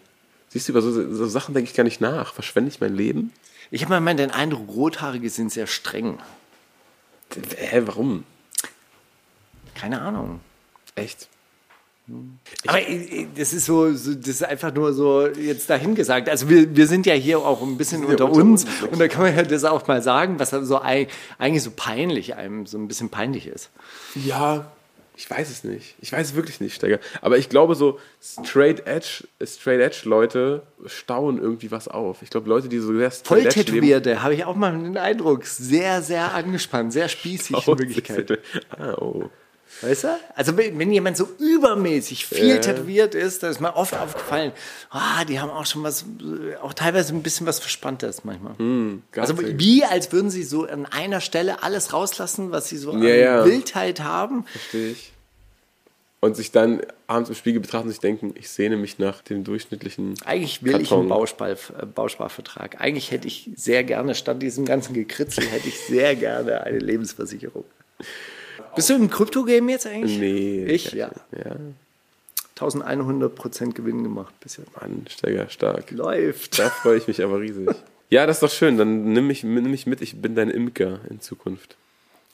Siehst du, über so, so Sachen denke ich gar nicht nach. Verschwende ich mein Leben? Ich habe mal den Eindruck, Rothaarige sind sehr streng. Hä, warum? Keine Ahnung. Echt? Aber äh, das ist so, so, das ist einfach nur so jetzt dahingesagt. Also wir, wir sind ja hier auch ein bisschen unter, unter uns uns. und da kann man ja das auch mal sagen, was so ei- eigentlich so peinlich einem so ein bisschen peinlich ist. Ja, ich weiß es nicht. Ich weiß es wirklich nicht, Steiger. Aber ich glaube, so Straight Edge, Straight Edge Leute stauen irgendwie was auf. Ich glaube, Leute, die so sehr Voll Straight Edge leben, tätowierte, habe ich auch mal den Eindruck, sehr, sehr angespannt, sehr spießig in stauen Wirklichkeit. Ah, oh. Weißt du? Also wenn, wenn jemand so übermäßig viel Ja. tätowiert ist, da ist mir oft aufgefallen, ah, die haben auch schon was, auch teilweise ein bisschen was Verspanntes manchmal. Also Geizig. wie, als würden sie so an einer Stelle alles rauslassen, was sie so an Ja. Wildheit haben. Verstehe ich. Und sich dann abends im Spiegel betrachten und sich denken, ich sehne mich nach dem durchschnittlichen. Eigentlich will ich Karton. einen Bauspar, äh, Bausparvertrag. Eigentlich hätte ich sehr gerne, statt diesem ganzen Gekritzel, hätte ich sehr gerne eine Lebensversicherung. Bist du im Krypto-Game jetzt eigentlich? Nee. Ich, ja. Ja, 1100% Gewinn gemacht bisher. Mann, Steiger, stark. Läuft. Da freue ich mich aber riesig. Ja, das ist doch schön. Dann nimm mich, nimm mich mit. Ich bin dein Imker in Zukunft.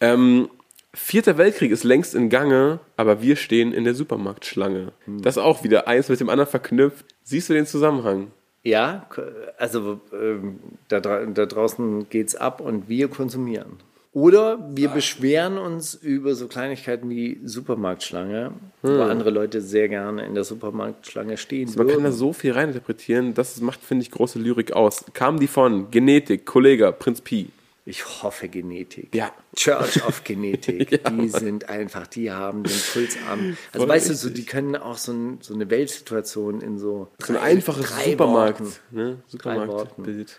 Ähm, Vierter Weltkrieg ist längst in Gange, aber wir stehen in der Supermarktschlange. Das ist auch wieder eins mit dem anderen verknüpft. Siehst du den Zusammenhang? Ja, also ähm, da, da draußen geht's ab und wir konsumieren. Oder wir beschweren uns über so Kleinigkeiten wie Supermarktschlange, wo andere Leute sehr gerne in der Supermarktschlange stehen. Man kann da würden. so viel reininterpretieren. Das macht, finde ich, große Lyrik aus. Kamen die von Genetik, Kollege, Prinz Pi? Ich hoffe Genetik. Ja. Church of Genetik. Ja, die sind einfach, die haben den Puls am. Also weißt du, so, richtig. die können auch so, ein, so eine Weltsituation in so. So ein einfaches Supermarkt. Worten. Ne? Supermarktbild.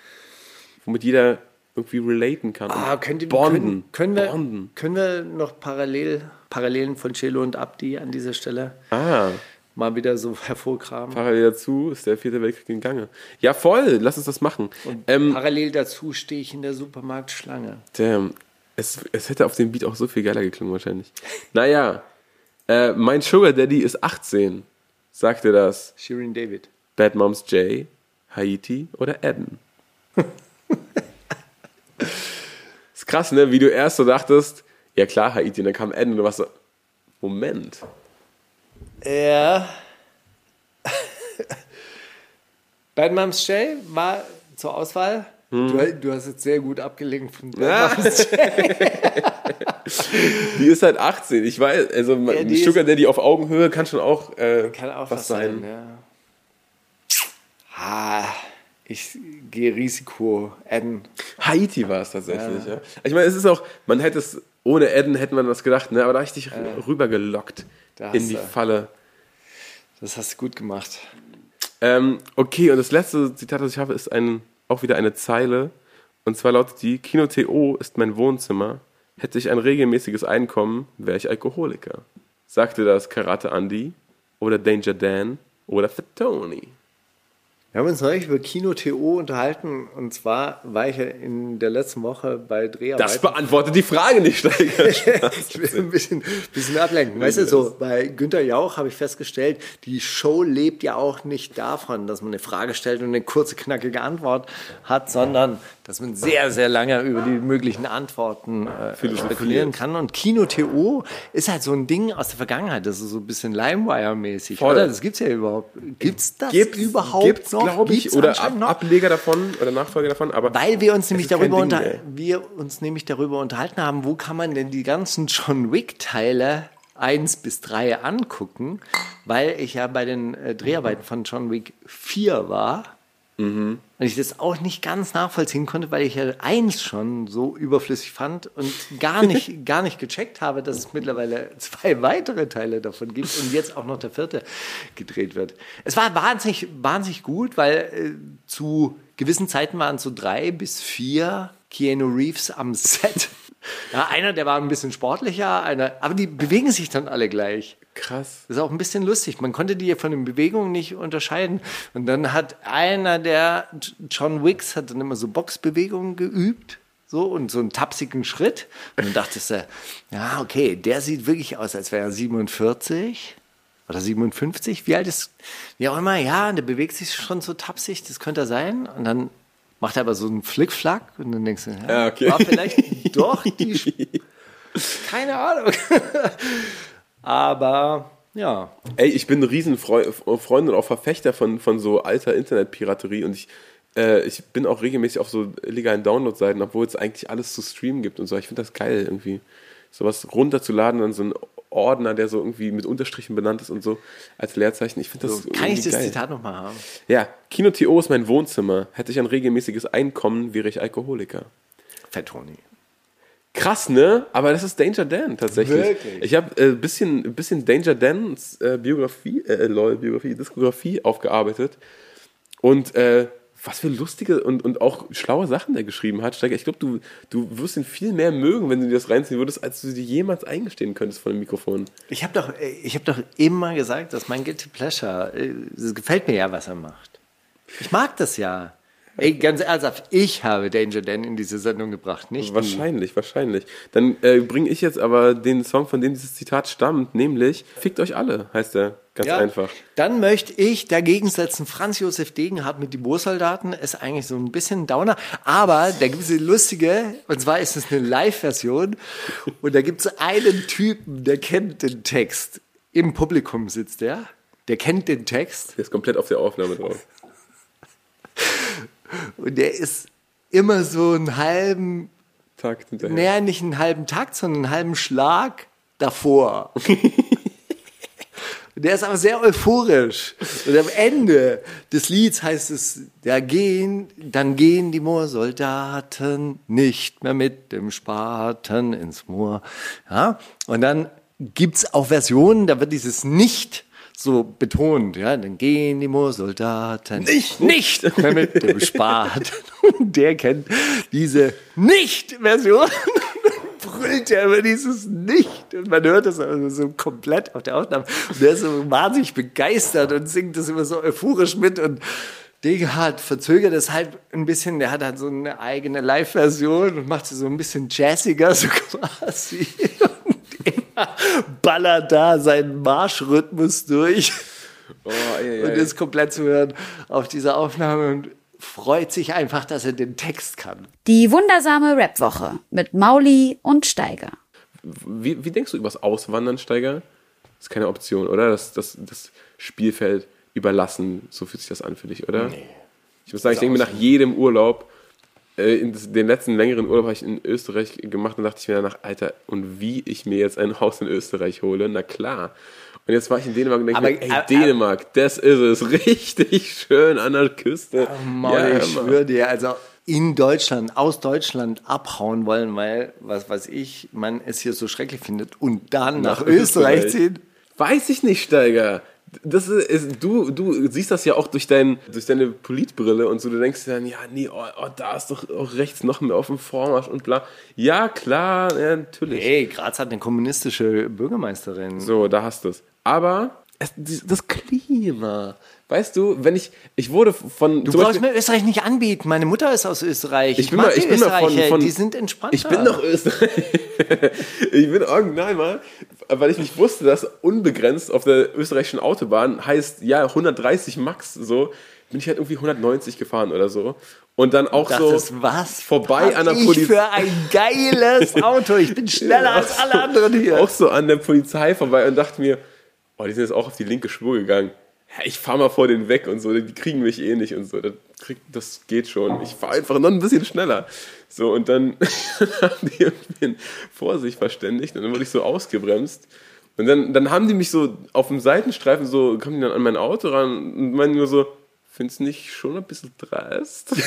Womit jeder irgendwie relaten kann. Ah, könnt ihr, Bonden. Können, können, wir, Bonden. können wir noch parallel, Parallelen von Cello und Abdi an dieser Stelle Ah, mal wieder so hervorkramen? parallel dazu ist der vierte Weltkrieg in Gange. Ja, voll. Lass uns das machen. Ähm, Parallel dazu stehe ich in der Supermarktschlange. damn. Es, es hätte auf dem Beat auch so viel geiler geklungen wahrscheinlich. Naja, äh, mein Sugar Daddy ist 18. Sagt ihr das? Shirin David. Bad Moms J, Haiti oder Eden? Ist krass, ne? Wie du erst so dachtest, ja klar, Haiti, und dann kam Eden und du warst so, Moment. Ja. Bad Moms J war zur Auswahl. Du, du hast jetzt sehr gut abgelenkt von Bad Moms. Die ist halt 18. Ich weiß, also Ja, ein Sugar Daddy auf Augenhöhe kann schon auch, äh, Kann auch was, was, sein. sein. ja. Ah, ich gehe Risiko. Eden. Haiti war es tatsächlich, ja. Ich meine, es ist auch, man hätte es, ohne Eden hätte man was gedacht, ne? aber da habe ich dich rübergelockt Da in die du- Falle. Das hast du gut gemacht. Ähm, okay, und das letzte Zitat, das ich habe, ist ein, auch wieder eine Zeile. Und zwar lautet die: Kino TO ist mein Wohnzimmer. Hätte ich ein regelmäßiges Einkommen, wäre ich Alkoholiker. Sagte das Karate Andy oder Danger Dan oder Fit Tony? Wir haben uns neulich über Kino TO unterhalten und zwar war ich ja in der letzten Woche bei Dreharbeiten. Das beantwortet die Frage nicht, Steiger. ich will ein bisschen, bisschen ablenken. Weißt du, so bei Günter Jauch habe ich festgestellt, die Show lebt ja auch nicht davon, dass man eine Frage stellt und eine kurze, knackige Antwort hat, sondern dass man sehr, sehr lange über die möglichen Antworten äh, spekulieren kann. Und Kino-TO ist halt so ein Ding aus der Vergangenheit. Das ist so ein bisschen Limewire-mäßig. Oder? Das gibt's ja überhaupt. Gibt's das Gibt's, überhaupt gibt's, noch? glaube ich, Gibt's oder Ab, Ableger davon oder Nachfolger davon, aber weil wir uns nämlich darüber Ding unter mehr. wir uns nämlich darüber unterhalten haben, wo kann man denn die ganzen John Wick Teile 1 bis 3 angucken, weil ich ja bei den äh, Dreharbeiten von John Wick 4 war. Mhm. Und ich das auch nicht ganz nachvollziehen konnte, weil ich ja eins schon so überflüssig fand und gar nicht, gar nicht gecheckt habe, dass es mittlerweile zwei weitere Teile davon gibt und jetzt auch noch der vierte gedreht wird. Es war wahnsinnig, wahnsinnig gut, weil äh, zu gewissen Zeiten waren so drei bis vier Keanu Reeves am Set. Ja, einer, der war ein bisschen sportlicher, einer, aber die bewegen sich dann alle gleich. Krass. Das ist auch ein bisschen lustig. Man konnte die von den Bewegungen nicht unterscheiden. Und dann hat einer der John Wicks hat dann immer so Boxbewegungen geübt. So und so einen tapsigen Schritt. Und dann dachtest du, ja, okay, der sieht wirklich aus, als wäre er 47 oder 57. Wie alt ist, wie auch immer, ja, und der bewegt sich schon so tapsig, das könnte er sein. Und dann macht er aber so einen Flickflack und dann denkst du, ja, Ja, okay. war vielleicht doch die, keine Ahnung. aber ja, Ey, ich bin ein riesen Freu Freund und auch Verfechter von, von so alter Internetpiraterie und ich, äh, ich bin auch regelmäßig auf so illegalen Download-Seiten, obwohl es eigentlich alles zu streamen gibt und so. Ich finde das geil irgendwie. Sowas runterzuladen, dann so ein Ordner, der so irgendwie mit Unterstrichen benannt ist und so als Leerzeichen. Ich finde das so, kann ich das geil. Zitat nochmal haben? Ja, Kino.to ist mein Wohnzimmer. Hätte ich ein regelmäßiges Einkommen, wäre ich Alkoholiker. Fett Tony. Krass, ne? Aber das ist Danger Dan tatsächlich. Wirklich? Ich habe ein äh, bisschen, bisschen Danger Dans äh, Biografie, äh, lol, Biografie, Diskografie aufgearbeitet. Und äh, was für lustige und, und auch schlaue Sachen der geschrieben hat. Steiger, ich glaube, du, du wirst ihn viel mehr mögen, wenn du dir das reinziehen würdest, als du dir jemals eingestehen könntest vor dem Mikrofon. Ich habe doch, äh, ich hab doch immer gesagt, dass mein Guilty Pleasure, äh, es gefällt mir ja, was er macht. Ich mag das ja. Ey, ganz ernsthaft, ich habe Danger Dan in diese Sendung gebracht, nicht du. Wahrscheinlich, wahrscheinlich. Dann äh, bringe ich jetzt aber den Song, von dem dieses Zitat stammt, nämlich Fickt euch alle, heißt er. Ganz Ja, einfach. Dann möchte ich dagegen setzen, Franz Josef Degenhardt mit die Moorsoldaten ist eigentlich so ein bisschen Downer, aber da gibt es eine lustige, und zwar ist es eine Live-Version und da gibt es einen Typen, der kennt den Text. Im Publikum sitzt der, der kennt den Text Der ist komplett auf der Aufnahme drauf. Und der ist immer so einen halben Takt hinterher. Naja, nicht einen halben Takt, sondern einen halben Schlag davor. Der ist aber sehr euphorisch. Und am Ende des Lieds heißt es, ja, gehen, dann gehen die Moorsoldaten nicht mehr mit dem Spaten ins Moor. Ja? Und dann gibt's auch Versionen, da wird dieses nicht so betont, ja, dann gehen die Moorsoldaten nicht, nicht dem Spaten. Und der kennt diese Nicht-Version brüllt er über dieses Nicht. Und man hört das also so komplett auf der Aufnahme. Und der ist so wahnsinnig begeistert und singt das immer so euphorisch mit. Und Ding hat verzögert es halt ein bisschen. Der hat halt so eine eigene Live-Version und macht sie so ein bisschen jazziger, so quasi. Er ballert da seinen Marschrhythmus durch Oh, ey, und ist komplett zu hören auf dieser Aufnahme und freut sich einfach, dass er den Text kann. Die wundersame Rap-Woche mit Mauli und Steiger. Wie, wie denkst du übers Auswandern, Steiger? Das ist keine Option, oder? Das, das, das Spielfeld überlassen, so fühlt sich das an für dich, oder? Nee. Ich muss sagen, ich denke mir nach jedem Urlaub, in das- den letzten längeren Urlaub habe ich in Österreich gemacht und dachte ich mir danach, Alter, und wie ich mir jetzt ein Haus in Österreich hole, na klar. Und jetzt war ich in Dänemark und denke Aber- mir, ey, aber- Dänemark, das ist es, richtig schön an der Küste. Ich Mann. schwöre dir, also in Deutschland, aus Deutschland abhauen wollen, weil, was weiß ich, man es hier so schrecklich findet und dann nach, Nach Österreich Österreich. ziehen. Weiß ich nicht, Steiger. Das ist, ist, du, du siehst das ja auch durch, dein, durch deine Politbrille und so. Du denkst dir dann, ja, nee, oh, oh, da ist doch auch rechts noch mehr auf dem Vormarsch und bla. Ja, klar, ja, natürlich. Ey, Graz hat eine kommunistische Bürgermeisterin. So, da hast du es. Aber es, das Klima. Weißt du, wenn ich, ich wurde von. Du brauchst Beispiel- mir Österreich nicht anbieten. Meine Mutter ist aus Österreich. Ich bin mag mal, ich die bin mal von, Österreicher, von. die sind entspannt. Ich bin doch Österreich. ich bin original mal, weil ich nicht wusste, dass unbegrenzt auf der österreichischen Autobahn heißt, ja, 130 Max, so, bin ich halt irgendwie 190 gefahren oder so. Und dann auch so Dachtest, was? vorbei an der ich Polizei. für ein geiles Auto. Ich bin schneller als alle anderen hier. Auch so an der Polizei vorbei und dachte mir, oh, die sind jetzt auch auf die linke Spur gegangen. Ja, ich fahr mal vor denen weg und so, die kriegen mich eh nicht und so. Das, krieg, das geht schon. Ich fahr einfach noch ein bisschen schneller. So, und dann haben die irgendwie vor sich verständigt und dann wurde ich so ausgebremst. Und dann, dann haben die mich so auf dem Seitenstreifen so, kamen die dann an mein Auto ran und meinen nur so, findest du nicht schon ein bisschen dreist?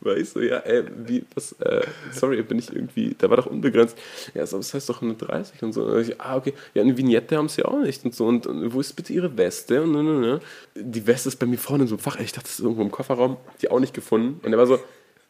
War ich so, ja, ey, wie, was, äh, sorry, bin ich irgendwie, da war doch unbegrenzt. Ja, so, das heißt doch 130 und so. Und ich, ah, okay, ja, eine Vignette haben sie auch nicht und so. Und, und wo ist bitte ihre Weste? Und, und, und. Die Weste ist bei mir vorne in so einem Fach. Ich dachte, das ist irgendwo im Kofferraum, die auch nicht gefunden. Und er war so,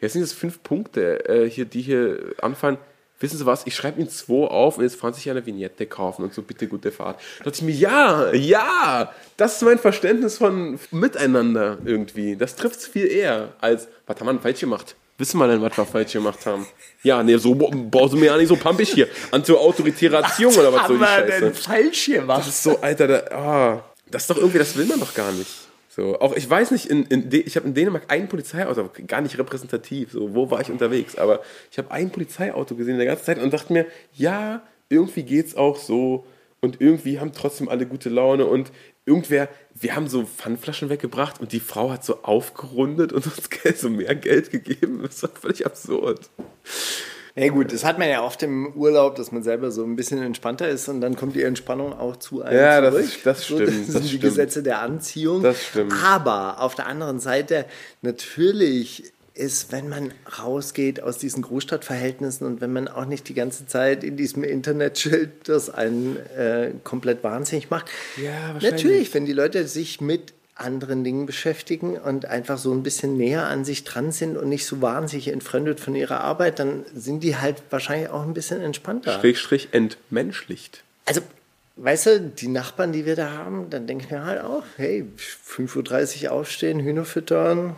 Jetzt sind es fünf Punkte, äh, hier, die hier anfangen. Wissen Sie was? Ich schreibe Ihnen zwei auf und jetzt fahren Sie sich eine Vignette kaufen und so bitte gute Fahrt. Da dachte ich mir, ja, ja, das ist mein Verständnis von Miteinander irgendwie. Das trifft es viel eher als, was haben wir denn falsch gemacht? Wissen wir denn, was wir falsch gemacht haben? Ja, nee, so brauchst du mir ja nicht so pampig hier. Anti-autoritäre Erziehung oder was soll die Scheiße? falsch gemacht? Das ist so, Alter, da, ah, das ist doch irgendwie, das will man doch gar nicht. So, auch ich weiß nicht, in, in ich habe in Dänemark ein Polizeiauto, gar nicht repräsentativ, so, wo war ich unterwegs, aber ich habe ein Polizeiauto gesehen in der ganzen Zeit und dachte mir, ja, irgendwie geht's auch so und irgendwie haben trotzdem alle gute Laune und irgendwer, wir haben so Pfandflaschen weggebracht und die Frau hat so aufgerundet und uns Geld, so mehr Geld gegeben. Das war völlig absurd. Ja gut, das hat man ja oft im Urlaub, dass man selber so ein bisschen entspannter ist und dann kommt die Entspannung auch zu einem Ja, das- zurück. das So, stimmt, das sind das die stimmt. Gesetze der Anziehung. Das stimmt. Aber auf der anderen Seite natürlich ist, wenn man rausgeht aus diesen Großstadtverhältnissen und wenn man auch nicht die ganze Zeit in diesem Internetschild, das einen äh, komplett wahnsinnig macht. Ja, wahrscheinlich. Natürlich, wenn die Leute sich mit anderen Dingen beschäftigen und einfach so ein bisschen näher an sich dran sind und nicht so wahnsinnig entfremdet von ihrer Arbeit, dann sind die halt wahrscheinlich auch ein bisschen entspannter. Schrägstrich entmenschlicht. Also, weißt du, die Nachbarn, die wir da haben, dann denke ich mir halt auch, hey, 5.30 Uhr aufstehen, Hühner füttern,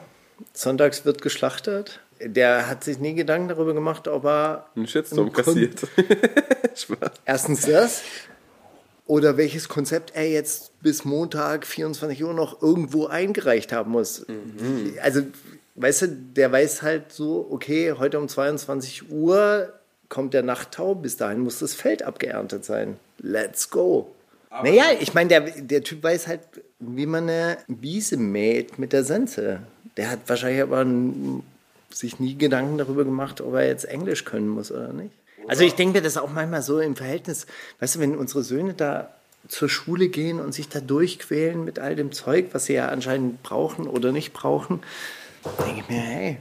sonntags wird geschlachtet. Der hat sich nie Gedanken darüber gemacht, ob er Einen Shitstorm kassiert. Erstens das. Oder welches Konzept er jetzt bis Montag 24 Uhr noch irgendwo eingereicht haben muss. Also, weißt du, der weiß halt so, okay, heute um 22 Uhr kommt der Nachttau, bis dahin muss das Feld abgeerntet sein. Let's go. naja, ich meine, der, der Typ weiß halt, wie man eine Wiese mäht mit der Sense. Der hat wahrscheinlich aber sich nie Gedanken darüber gemacht, ob er jetzt Englisch können muss oder nicht. Also ich denke mir das auch manchmal so im Verhältnis, weißt du, wenn unsere Söhne da zur Schule gehen und sich da durchquälen mit all dem Zeug, was sie ja anscheinend brauchen oder nicht brauchen, denke ich mir, hey,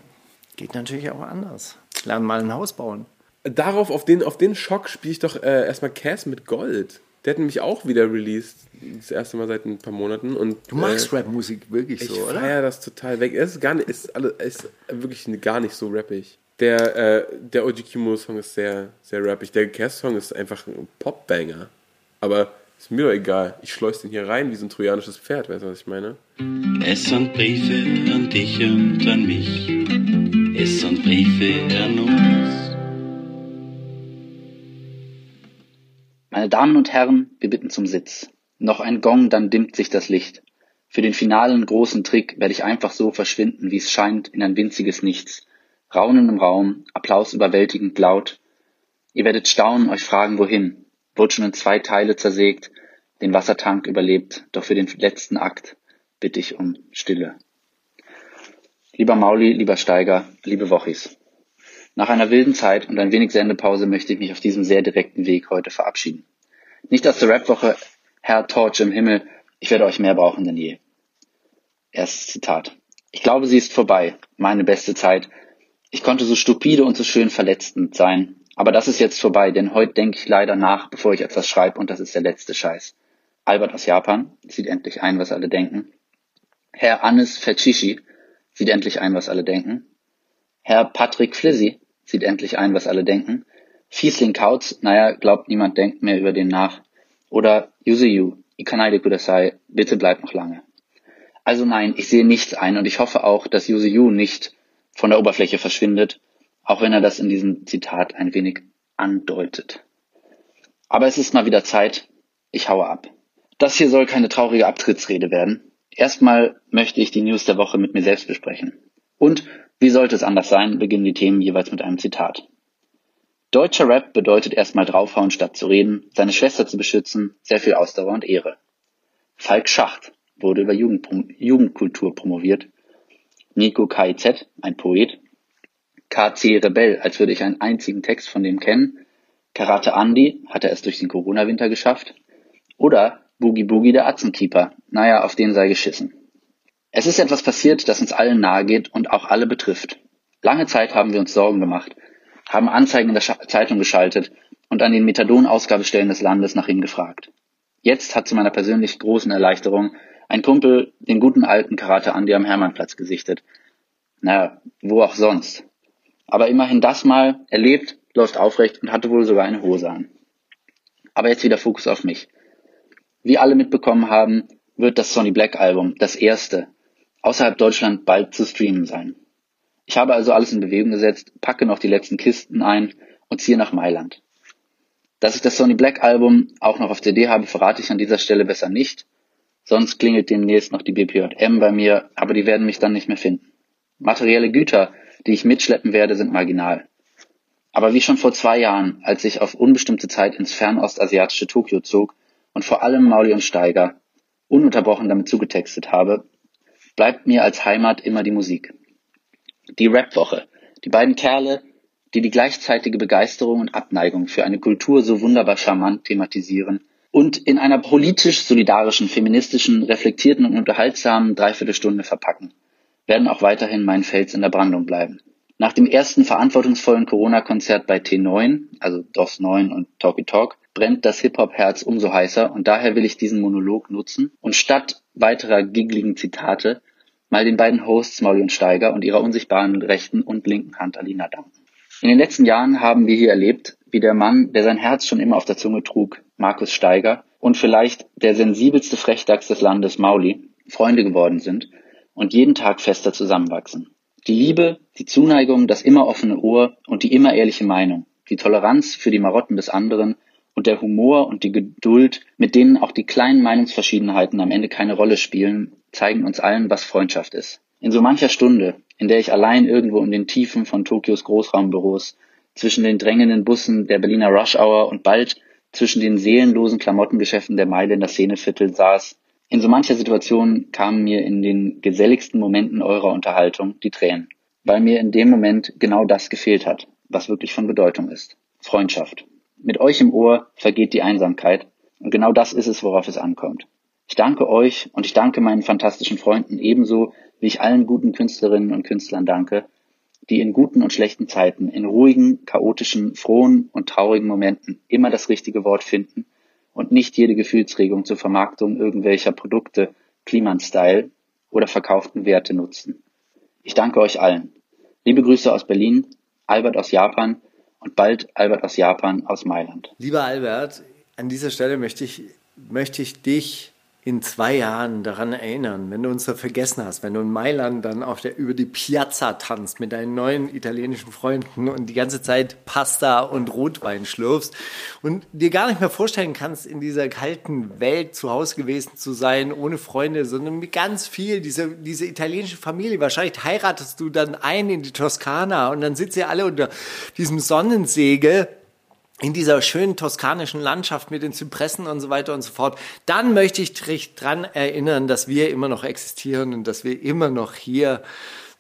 geht natürlich auch anders. Lernen mal ein Haus bauen. Darauf, auf den, auf den Schock spiele ich doch äh, erstmal Cass mit Gold. Der hat nämlich auch wieder released. Das erste Mal seit ein paar Monaten. Und, Du magst Rap-Musik wirklich Ich so, oder? feier das total weg. Es ist, gar nicht, ist, alle, ist wirklich gar nicht so rappig. Der, äh, der Oji Kimo-Song ist sehr, sehr rappig. Der Cass-Song ist einfach ein Popbanger. Aber ist mir doch egal. Ich schleus den hier rein wie so ein trojanisches Pferd. Weißt du, was ich meine? Es sind Briefe an dich und an mich. Es sind Briefe an uns. Meine Damen und Herren, wir bitten zum Sitz. Noch ein Gong, dann dimmt sich das Licht. Für den finalen großen Trick werde ich einfach so verschwinden, wie es scheint, in ein winziges Nichts. Raunen im Raum, Applaus überwältigend laut. Ihr werdet staunen, euch fragen, wohin. Wurde schon in zwei Teile zersägt, den Wassertank überlebt, doch für den letzten Akt bitte ich um Stille. Lieber Mauli, lieber Steiger, liebe Wochis. Nach einer wilden Zeit und ein wenig Sendepause möchte ich mich auf diesem sehr direkten Weg heute verabschieden. Nicht aus der Rapwoche, Herr Torch im Himmel, ich werde euch mehr brauchen denn je. Erstes Zitat. Ich glaube, sie ist vorbei, meine beste Zeit. Ich konnte so stupide und so schön verletzend sein. Aber das ist jetzt vorbei, denn heute denke ich leider nach, bevor ich etwas schreibe und das ist der letzte Scheiß. Albert aus Japan sieht endlich ein, was alle denken. Herr Anis Fetschishi sieht endlich ein, was alle denken. Herr Patrick Flizzy sieht endlich ein, was alle denken. Fiesling Kautz, naja, glaubt niemand denkt mehr über den nach. Oder Yuzuyu, Ikanaide Kudasai, bitte bleibt noch lange. Also nein, ich sehe nichts ein und ich hoffe auch, dass Yuzuyu nicht von der Oberfläche verschwindet, auch wenn er das in diesem Zitat ein wenig andeutet. Aber es ist mal wieder Zeit, ich haue ab. Das hier soll keine traurige Abtrittsrede werden. Erstmal möchte ich die News der Woche mit mir selbst besprechen. Und wie sollte es anders sein, beginnen die Themen jeweils mit einem Zitat. Deutscher Rap bedeutet erstmal draufhauen statt zu reden, seine Schwester zu beschützen, sehr viel Ausdauer und Ehre. Falk Schacht wurde über Jugendprom Jugendkultur promoviert. Nico KIZ, ein Poet. KC Rebell, als würde ich einen einzigen Text von dem kennen. Karate Andy, hat er es durch den Corona-Winter geschafft. Oder Boogie Boogie der Atzenkeeper, naja, auf den sei geschissen. Es ist etwas passiert, das uns allen nahe geht und auch alle betrifft. Lange Zeit haben wir uns Sorgen gemacht, haben Anzeigen in der Scha Zeitung geschaltet und an den Methadon-Ausgabestellen des Landes nach ihm gefragt. Jetzt hat zu meiner persönlich großen Erleichterung ein Kumpel den guten alten Karate Andi am Hermannplatz gesichtet. Naja, wo auch sonst. Aber immerhin das mal erlebt, läuft aufrecht und hatte wohl sogar eine Hose an. Aber jetzt wieder Fokus auf mich. Wie alle mitbekommen haben, wird das Sonny Black Album, das erste, außerhalb Deutschland bald zu streamen sein. Ich habe also alles in Bewegung gesetzt, packe noch die letzten Kisten ein und ziehe nach Mailand. Dass ich das Sonny Black Album auch noch auf CD habe, verrate ich an dieser Stelle besser nicht. Sonst klingelt demnächst noch die BPJM bei mir, aber die werden mich dann nicht mehr finden. Materielle Güter, die ich mitschleppen werde, sind marginal. Aber wie schon vor zwei Jahren, als ich auf unbestimmte Zeit ins fernostasiatische Tokio zog und vor allem Mauli und Steiger ununterbrochen damit zugetextet habe, bleibt mir als Heimat immer die Musik. Die Rap-Woche. Die beiden Kerle, die die gleichzeitige Begeisterung und Abneigung für eine Kultur so wunderbar charmant thematisieren und in einer politisch solidarischen, feministischen, reflektierten und unterhaltsamen Dreiviertelstunde verpacken, werden auch weiterhin mein Fels in der Brandung bleiben. Nach dem ersten verantwortungsvollen Corona-Konzert bei T9, also DOS 9 und Talky Talk, brennt das Hip-Hop-Herz umso heißer und daher will ich diesen Monolog nutzen und statt weiterer giggligen Zitate mal den beiden Hosts Mauli und Steiger und ihrer unsichtbaren rechten und linken Hand Alina danken. In den letzten Jahren haben wir hier erlebt, wie der Mann, der sein Herz schon immer auf der Zunge trug, Markus Steiger, und vielleicht der sensibelste Frechdachs des Landes Mauli, Freunde geworden sind und jeden Tag fester zusammenwachsen. Die Liebe, die Zuneigung, das immer offene Ohr und die immer ehrliche Meinung, die Toleranz für die Marotten des anderen und der Humor und die Geduld, mit denen auch die kleinen Meinungsverschiedenheiten am Ende keine Rolle spielen, zeigen uns allen, was Freundschaft ist. In so mancher Stunde, in der ich allein irgendwo in den Tiefen von Tokios Großraumbüros, zwischen den drängenden Bussen der Berliner Rush Hour und bald zwischen den seelenlosen Klamottengeschäften der Meile in der Szeneviertel saß, in so mancher Situation kamen mir in den geselligsten Momenten eurer Unterhaltung die Tränen, weil mir in dem Moment genau das gefehlt hat, was wirklich von Bedeutung ist. Freundschaft. Mit euch im Ohr vergeht die Einsamkeit und genau das ist es, worauf es ankommt. Ich danke euch und ich danke meinen fantastischen Freunden ebenso, wie ich allen guten Künstlerinnen und Künstlern danke, die in guten und schlechten Zeiten, in ruhigen, chaotischen, frohen und traurigen Momenten immer das richtige Wort finden und nicht jede Gefühlsregung zur Vermarktung irgendwelcher Produkte, Kliman-Style oder verkauften Werte nutzen. Ich danke euch allen. Liebe Grüße aus Berlin, Albert aus Japan und bald Albert aus Japan aus Mailand. Lieber Albert, an dieser Stelle möchte ich, möchte ich dich in zwei Jahren daran erinnern, wenn du uns da vergessen hast, wenn du in Mailand dann auf der, über die Piazza tanzt mit deinen neuen italienischen Freunden und die ganze Zeit Pasta und Rotwein schlürfst und dir gar nicht mehr vorstellen kannst, in dieser kalten Welt zu Hause gewesen zu sein, ohne Freunde, sondern mit ganz viel, diese, diese italienische Familie. Wahrscheinlich heiratest du dann ein in die Toskana und dann sitzen ihr alle unter diesem Sonnensegel in dieser schönen toskanischen Landschaft mit den Zypressen und so weiter und so fort, dann möchte ich dich dran erinnern, dass wir immer noch existieren und dass wir immer noch hier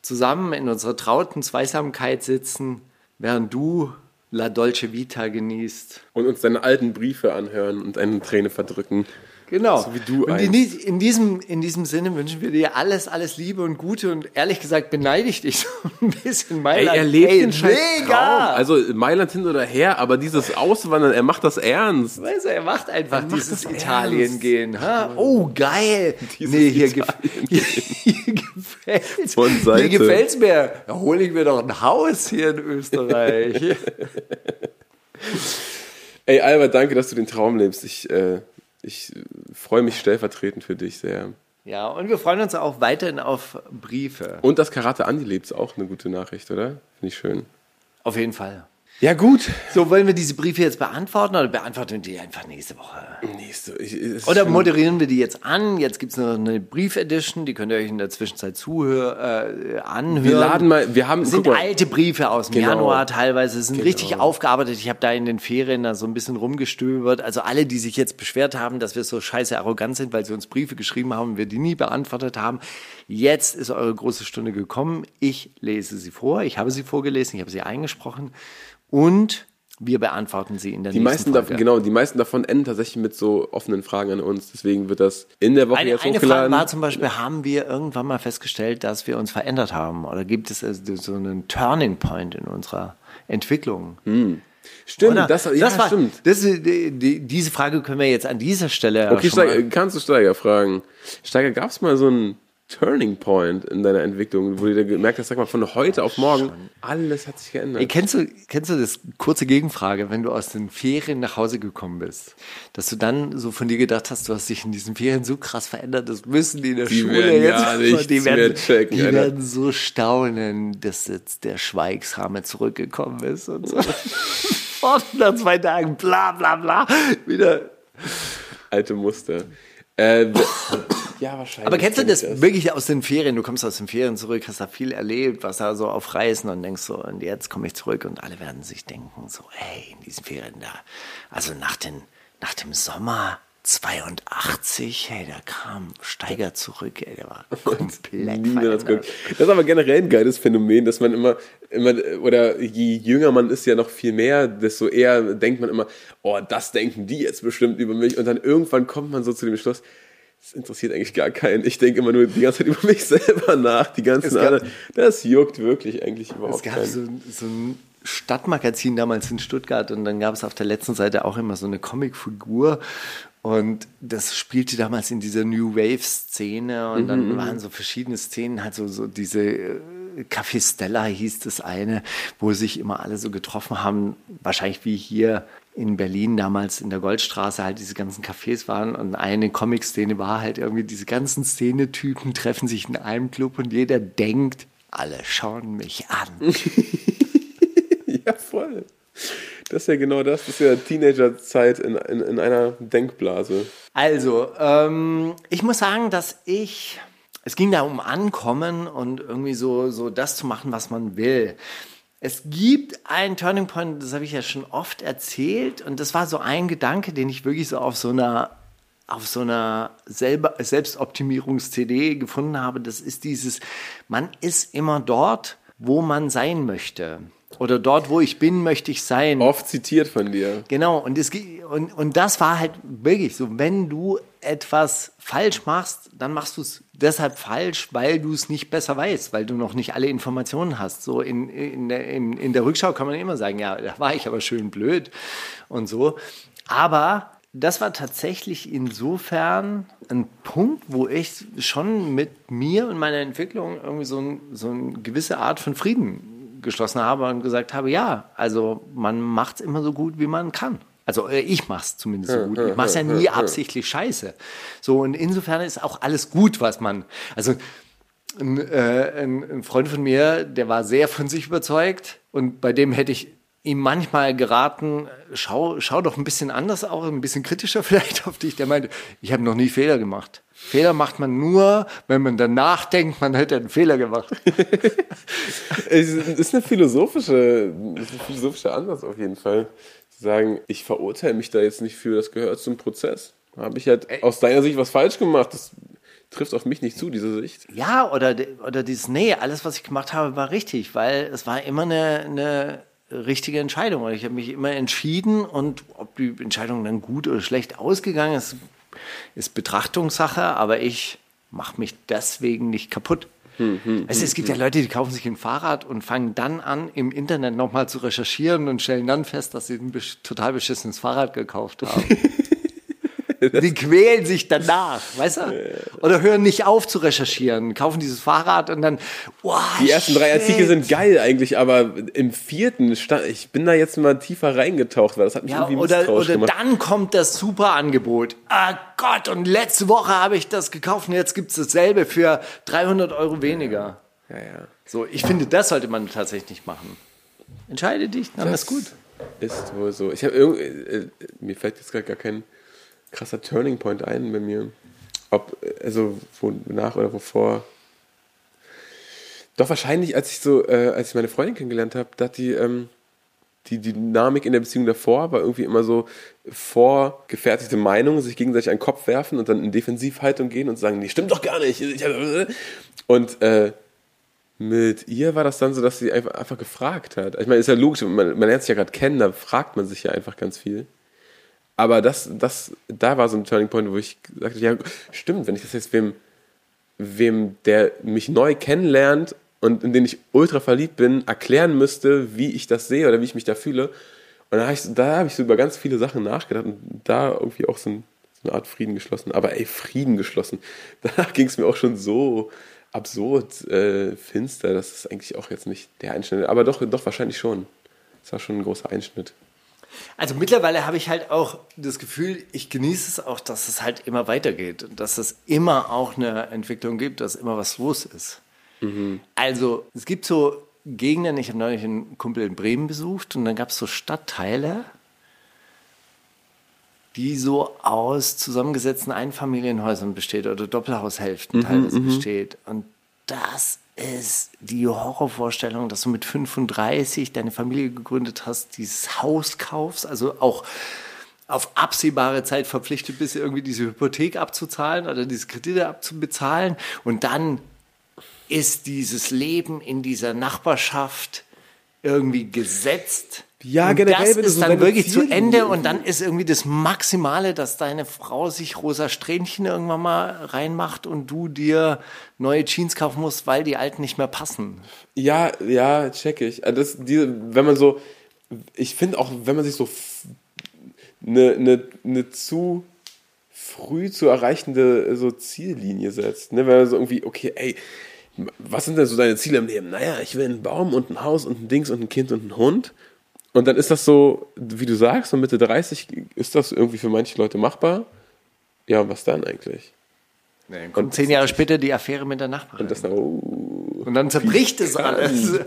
zusammen in unserer trauten Zweisamkeit sitzen, während du La Dolce Vita genießt. Und uns deine alten Briefe anhören und eine Träne verdrücken. Genau. So wie du und in, in, diesem, in diesem Sinne wünschen wir dir alles, alles Liebe und Gute und ehrlich gesagt beneide ich dich so ein bisschen. Ey, Mailand. er lebt Ey, den scheiß mega! Traum. Also Mailand hin oder her, aber dieses Auswandern, er macht das ernst. Weißt du, er macht einfach macht dieses das Italien ernst. gehen. Ha? Oh, geil. Dieses nee, hier, gef hier, hier gefällt's. Von Seite. Hier gefällt's mir. Da hole ich mir doch ein Haus hier in Österreich. Ey, Albert, danke, dass du den Traum lebst. Ich, äh, ich äh, freue mich stellvertretend für dich sehr. ja, und wir freuen uns auch weiterhin auf Briefe. Und dass Karate Andi lebt, ist auch eine gute Nachricht, oder? Finde ich schön. Auf jeden Fall. Ja, gut. So, wollen wir diese Briefe jetzt beantworten oder beantworten wir die einfach nächste Woche? Nächste, ich, Oder moderieren wir die jetzt an? Jetzt gibt es noch eine Brief-Edition, die könnt ihr euch in der Zwischenzeit zuhör, äh, anhören. Wir laden mal, wir haben, Das sind alte Briefe aus dem Genau. Januar teilweise, sind Genau. richtig aufgearbeitet. Ich habe da in den Ferien da so ein bisschen rumgestöbert. Also alle, die sich jetzt beschwert haben, dass wir so scheiße arrogant sind, weil sie uns Briefe geschrieben haben und wir die nie beantwortet haben. Jetzt ist eure große Stunde gekommen. Ich lese sie vor. Ich habe sie vorgelesen, ich habe sie eingesprochen und wir beantworten sie in der die nächsten meisten, Folge. davon, genau, die meisten davon enden tatsächlich mit so offenen Fragen an uns. Deswegen wird das in der Woche Eine, jetzt eine Frage hochgeladen. war zum Beispiel, haben wir irgendwann mal festgestellt, dass wir uns verändert haben? Oder gibt es also so einen Turning Point in unserer Entwicklung? stimmt, Oder? das, ja, das war, stimmt. Das, die, die, diese Frage können wir jetzt an dieser Stelle Okay, Steiger, kannst du Steiger fragen? Steiger, gab es mal so einen Turning Point in deiner Entwicklung, wo du dir gemerkt hast, sag mal, von heute auf morgen, alles hat sich geändert. Ey, kennst du, kennst du das kurze Gegenfrage, wenn du aus den Ferien nach Hause gekommen bist, dass du dann so von dir gedacht hast, du hast dich in diesen Ferien so krass verändert, das müssen die in der Die Schule werden jetzt, gar nichts die werden, checken, die Alter. werden so staunen, dass jetzt der Schweigshammer zurückgekommen ist und so. Nach zwei Tagen, bla bla bla, wieder. Alte Muster. Äh, ja, wahrscheinlich. Aber kennst du ich das wirklich aus den Ferien? Du kommst aus den Ferien zurück, hast da viel erlebt, warst da so auf Reisen und denkst so, und jetzt komme ich zurück und alle werden sich denken, so, hey, in diesen Ferien da, also nach, den, nach dem Sommer 82, hey, da kam Steiger zurück, ey, der war komplett das. Das ist aber generell ein geiles Phänomen, dass man immer, immer, oder je jünger man ist ja noch viel mehr, desto eher denkt man immer, oh, das denken die jetzt bestimmt über mich. Und dann irgendwann kommt man so zu dem Schluss, das interessiert eigentlich gar keinen. Ich denke immer nur die ganze Zeit über mich selber nach. Die ganzen Es anderen, das juckt wirklich eigentlich Es überhaupt gab keinen. so, so ein Stadtmagazin damals in Stuttgart und dann gab es auf der letzten Seite auch immer so eine Comicfigur und das spielte damals in dieser New Wave-Szene und dann waren so verschiedene Szenen, halt so, so diese äh, Café Stella hieß das eine, wo sich immer alle so getroffen haben, wahrscheinlich wie hier in Berlin damals in der Goldstraße halt diese ganzen Cafés waren und eine Comic-Szene war halt irgendwie, diese ganzen Szenetypen treffen sich in einem Club und jeder denkt, alle schauen mich an. Ja, voll. Das ist ja genau das. Das ist ja Teenagerzeit in, in, in einer Denkblase. Also, ähm, ich muss sagen, dass ich, es ging da um Ankommen und irgendwie so, so das zu machen, was man will. Es gibt einen Turning Point, das habe ich ja schon oft erzählt, und das war so ein Gedanke, den ich wirklich so auf so einer auf so einer selber Selbstoptimierungs-CD gefunden habe. Das ist dieses, man ist immer dort, wo man sein möchte. Oder dort, wo ich bin, möchte ich sein. Oft zitiert von dir. Genau, und, es, und, und das war halt wirklich so, wenn du etwas falsch machst, dann machst du es deshalb falsch, weil du es nicht besser weißt, weil du noch nicht alle Informationen hast. So in, in, der, in, in der Rückschau kann man immer sagen, ja, da war ich aber schön blöd und so. Aber das war tatsächlich insofern ein Punkt, wo ich schon mit mir und meiner Entwicklung irgendwie so, ein, so eine gewisse Art von Frieden geschlossen habe und gesagt habe, ja, also man macht es immer so gut, wie man kann. Also äh, ich mache es zumindest so gut. Ich mache es ja nie absichtlich scheiße. So und insofern ist auch alles gut, was man. Also ein, äh, ein, ein Freund von mir, der war sehr von sich überzeugt und bei dem hätte ich ihm manchmal geraten, schau, schau doch ein bisschen anders auch, ein bisschen kritischer vielleicht auf dich. Der meinte, ich habe noch nie Fehler gemacht. Fehler macht man nur, wenn man danach denkt, man hätte einen Fehler gemacht. Es ist eine philosophische, ist ein philosophischer Ansatz auf jeden Fall. Sagen, ich verurteile mich da jetzt nicht für, das gehört zum Prozess. Habe ich halt aus deiner Sicht was falsch gemacht. Das trifft auf mich nicht zu, diese Sicht. Ja, oder, oder dieses, nee, alles, was ich gemacht habe, war richtig, weil es war immer eine, eine richtige Entscheidung. Und ich habe mich immer entschieden und ob die Entscheidung dann gut oder schlecht ausgegangen ist, ist Betrachtungssache, aber ich mache mich deswegen nicht kaputt. Weißt du, es gibt ja Leute, die kaufen sich ein Fahrrad und fangen dann an, im Internet nochmal zu recherchieren und stellen dann fest, dass sie ein total beschissenes Fahrrad gekauft haben. Die quälen sich danach, weißt du? Oder hören nicht auf zu recherchieren, kaufen dieses Fahrrad und dann, wow, Die ersten drei shit. Artikel sind geil eigentlich, aber im vierten, stand, ich bin da jetzt mal tiefer reingetaucht, weil das hat mich Ja, irgendwie oder, misstrauisch oder gemacht. dann kommt das super Angebot. Ah Gott, und letzte Woche habe ich das gekauft und jetzt gibt es dasselbe für 300 Euro weniger. ja, ja. So, ich finde, das sollte man tatsächlich nicht machen. Entscheide dich, dann ist gut. Ist wohl so. Ich habe irgendwie, äh, mir fällt jetzt gerade gar kein krasser Turning Point ein bei mir. Ob, also wonach oder wovor. Doch wahrscheinlich, als ich so, äh, als ich meine Freundin kennengelernt habe, da hat die, ähm, die Dynamik in der Beziehung davor war irgendwie immer so vorgefertigte Meinungen, sich gegenseitig den Kopf werfen und dann in Defensivhaltung gehen und sagen, nee, stimmt doch gar nicht. Und äh, mit ihr war das dann so, dass sie einfach, einfach gefragt hat. Ich meine, ist ja logisch, man, man lernt sich ja gerade kennen, da fragt man sich ja einfach ganz viel. Aber das, das, da war so ein Turning Point, wo ich sagte, ja, stimmt, wenn ich das jetzt wem, wem, der mich neu kennenlernt und in den ich ultra verliebt bin, erklären müsste, wie ich das sehe oder wie ich mich da fühle. Und da habe ich, da habe ich so über ganz viele Sachen nachgedacht und da irgendwie auch so, ein, so eine Art Frieden geschlossen. Aber ey, Frieden geschlossen. Danach ging es mir auch schon so absurd äh, finster. Das ist eigentlich auch jetzt nicht der Einschnitt. Aber doch, doch wahrscheinlich schon. Das war schon ein großer Einschnitt. Also mittlerweile habe ich halt auch das Gefühl, ich genieße es auch, dass es halt immer weitergeht und dass es immer auch eine Entwicklung gibt, dass immer was los ist. Also es gibt so Gegenden, ich habe neulich einen Kumpel in Bremen besucht und dann gab es so Stadtteile, die so aus zusammengesetzten Einfamilienhäusern besteht oder Doppelhaushälften teilweise besteht. Und das ist die Horrorvorstellung, dass du mit 35 deine Familie gegründet hast, dieses Haus kaufst, also auch auf absehbare Zeit verpflichtet bist, irgendwie diese Hypothek abzuzahlen oder diese Kredite abzubezahlen. Und dann ist dieses Leben in dieser Nachbarschaft irgendwie gesetzt. Ja, und generell, das ist so dann wirklich zu Ende und dann ist irgendwie das Maximale, dass deine Frau sich rosa Strähnchen irgendwann mal reinmacht und du dir neue Jeans kaufen musst, weil die alten nicht mehr passen. Ja, ja, check ich. Also Das, diese, wenn man so, ich finde auch, wenn man sich so eine, eine, eine zu früh zu erreichende so Ziellinie setzt, ne? wenn man so irgendwie, okay, ey, was sind denn so deine Ziele im Leben? Naja, ich will einen Baum und ein Haus und ein Dings und ein Kind und einen Hund. Und dann ist das so, wie du sagst, so Mitte 30 ist das irgendwie für manche Leute machbar. Ja, und was dann eigentlich? Und zehn Jahre später die Affäre mit der Nachbarin. Und das, oh, Und dann zerbricht es alles.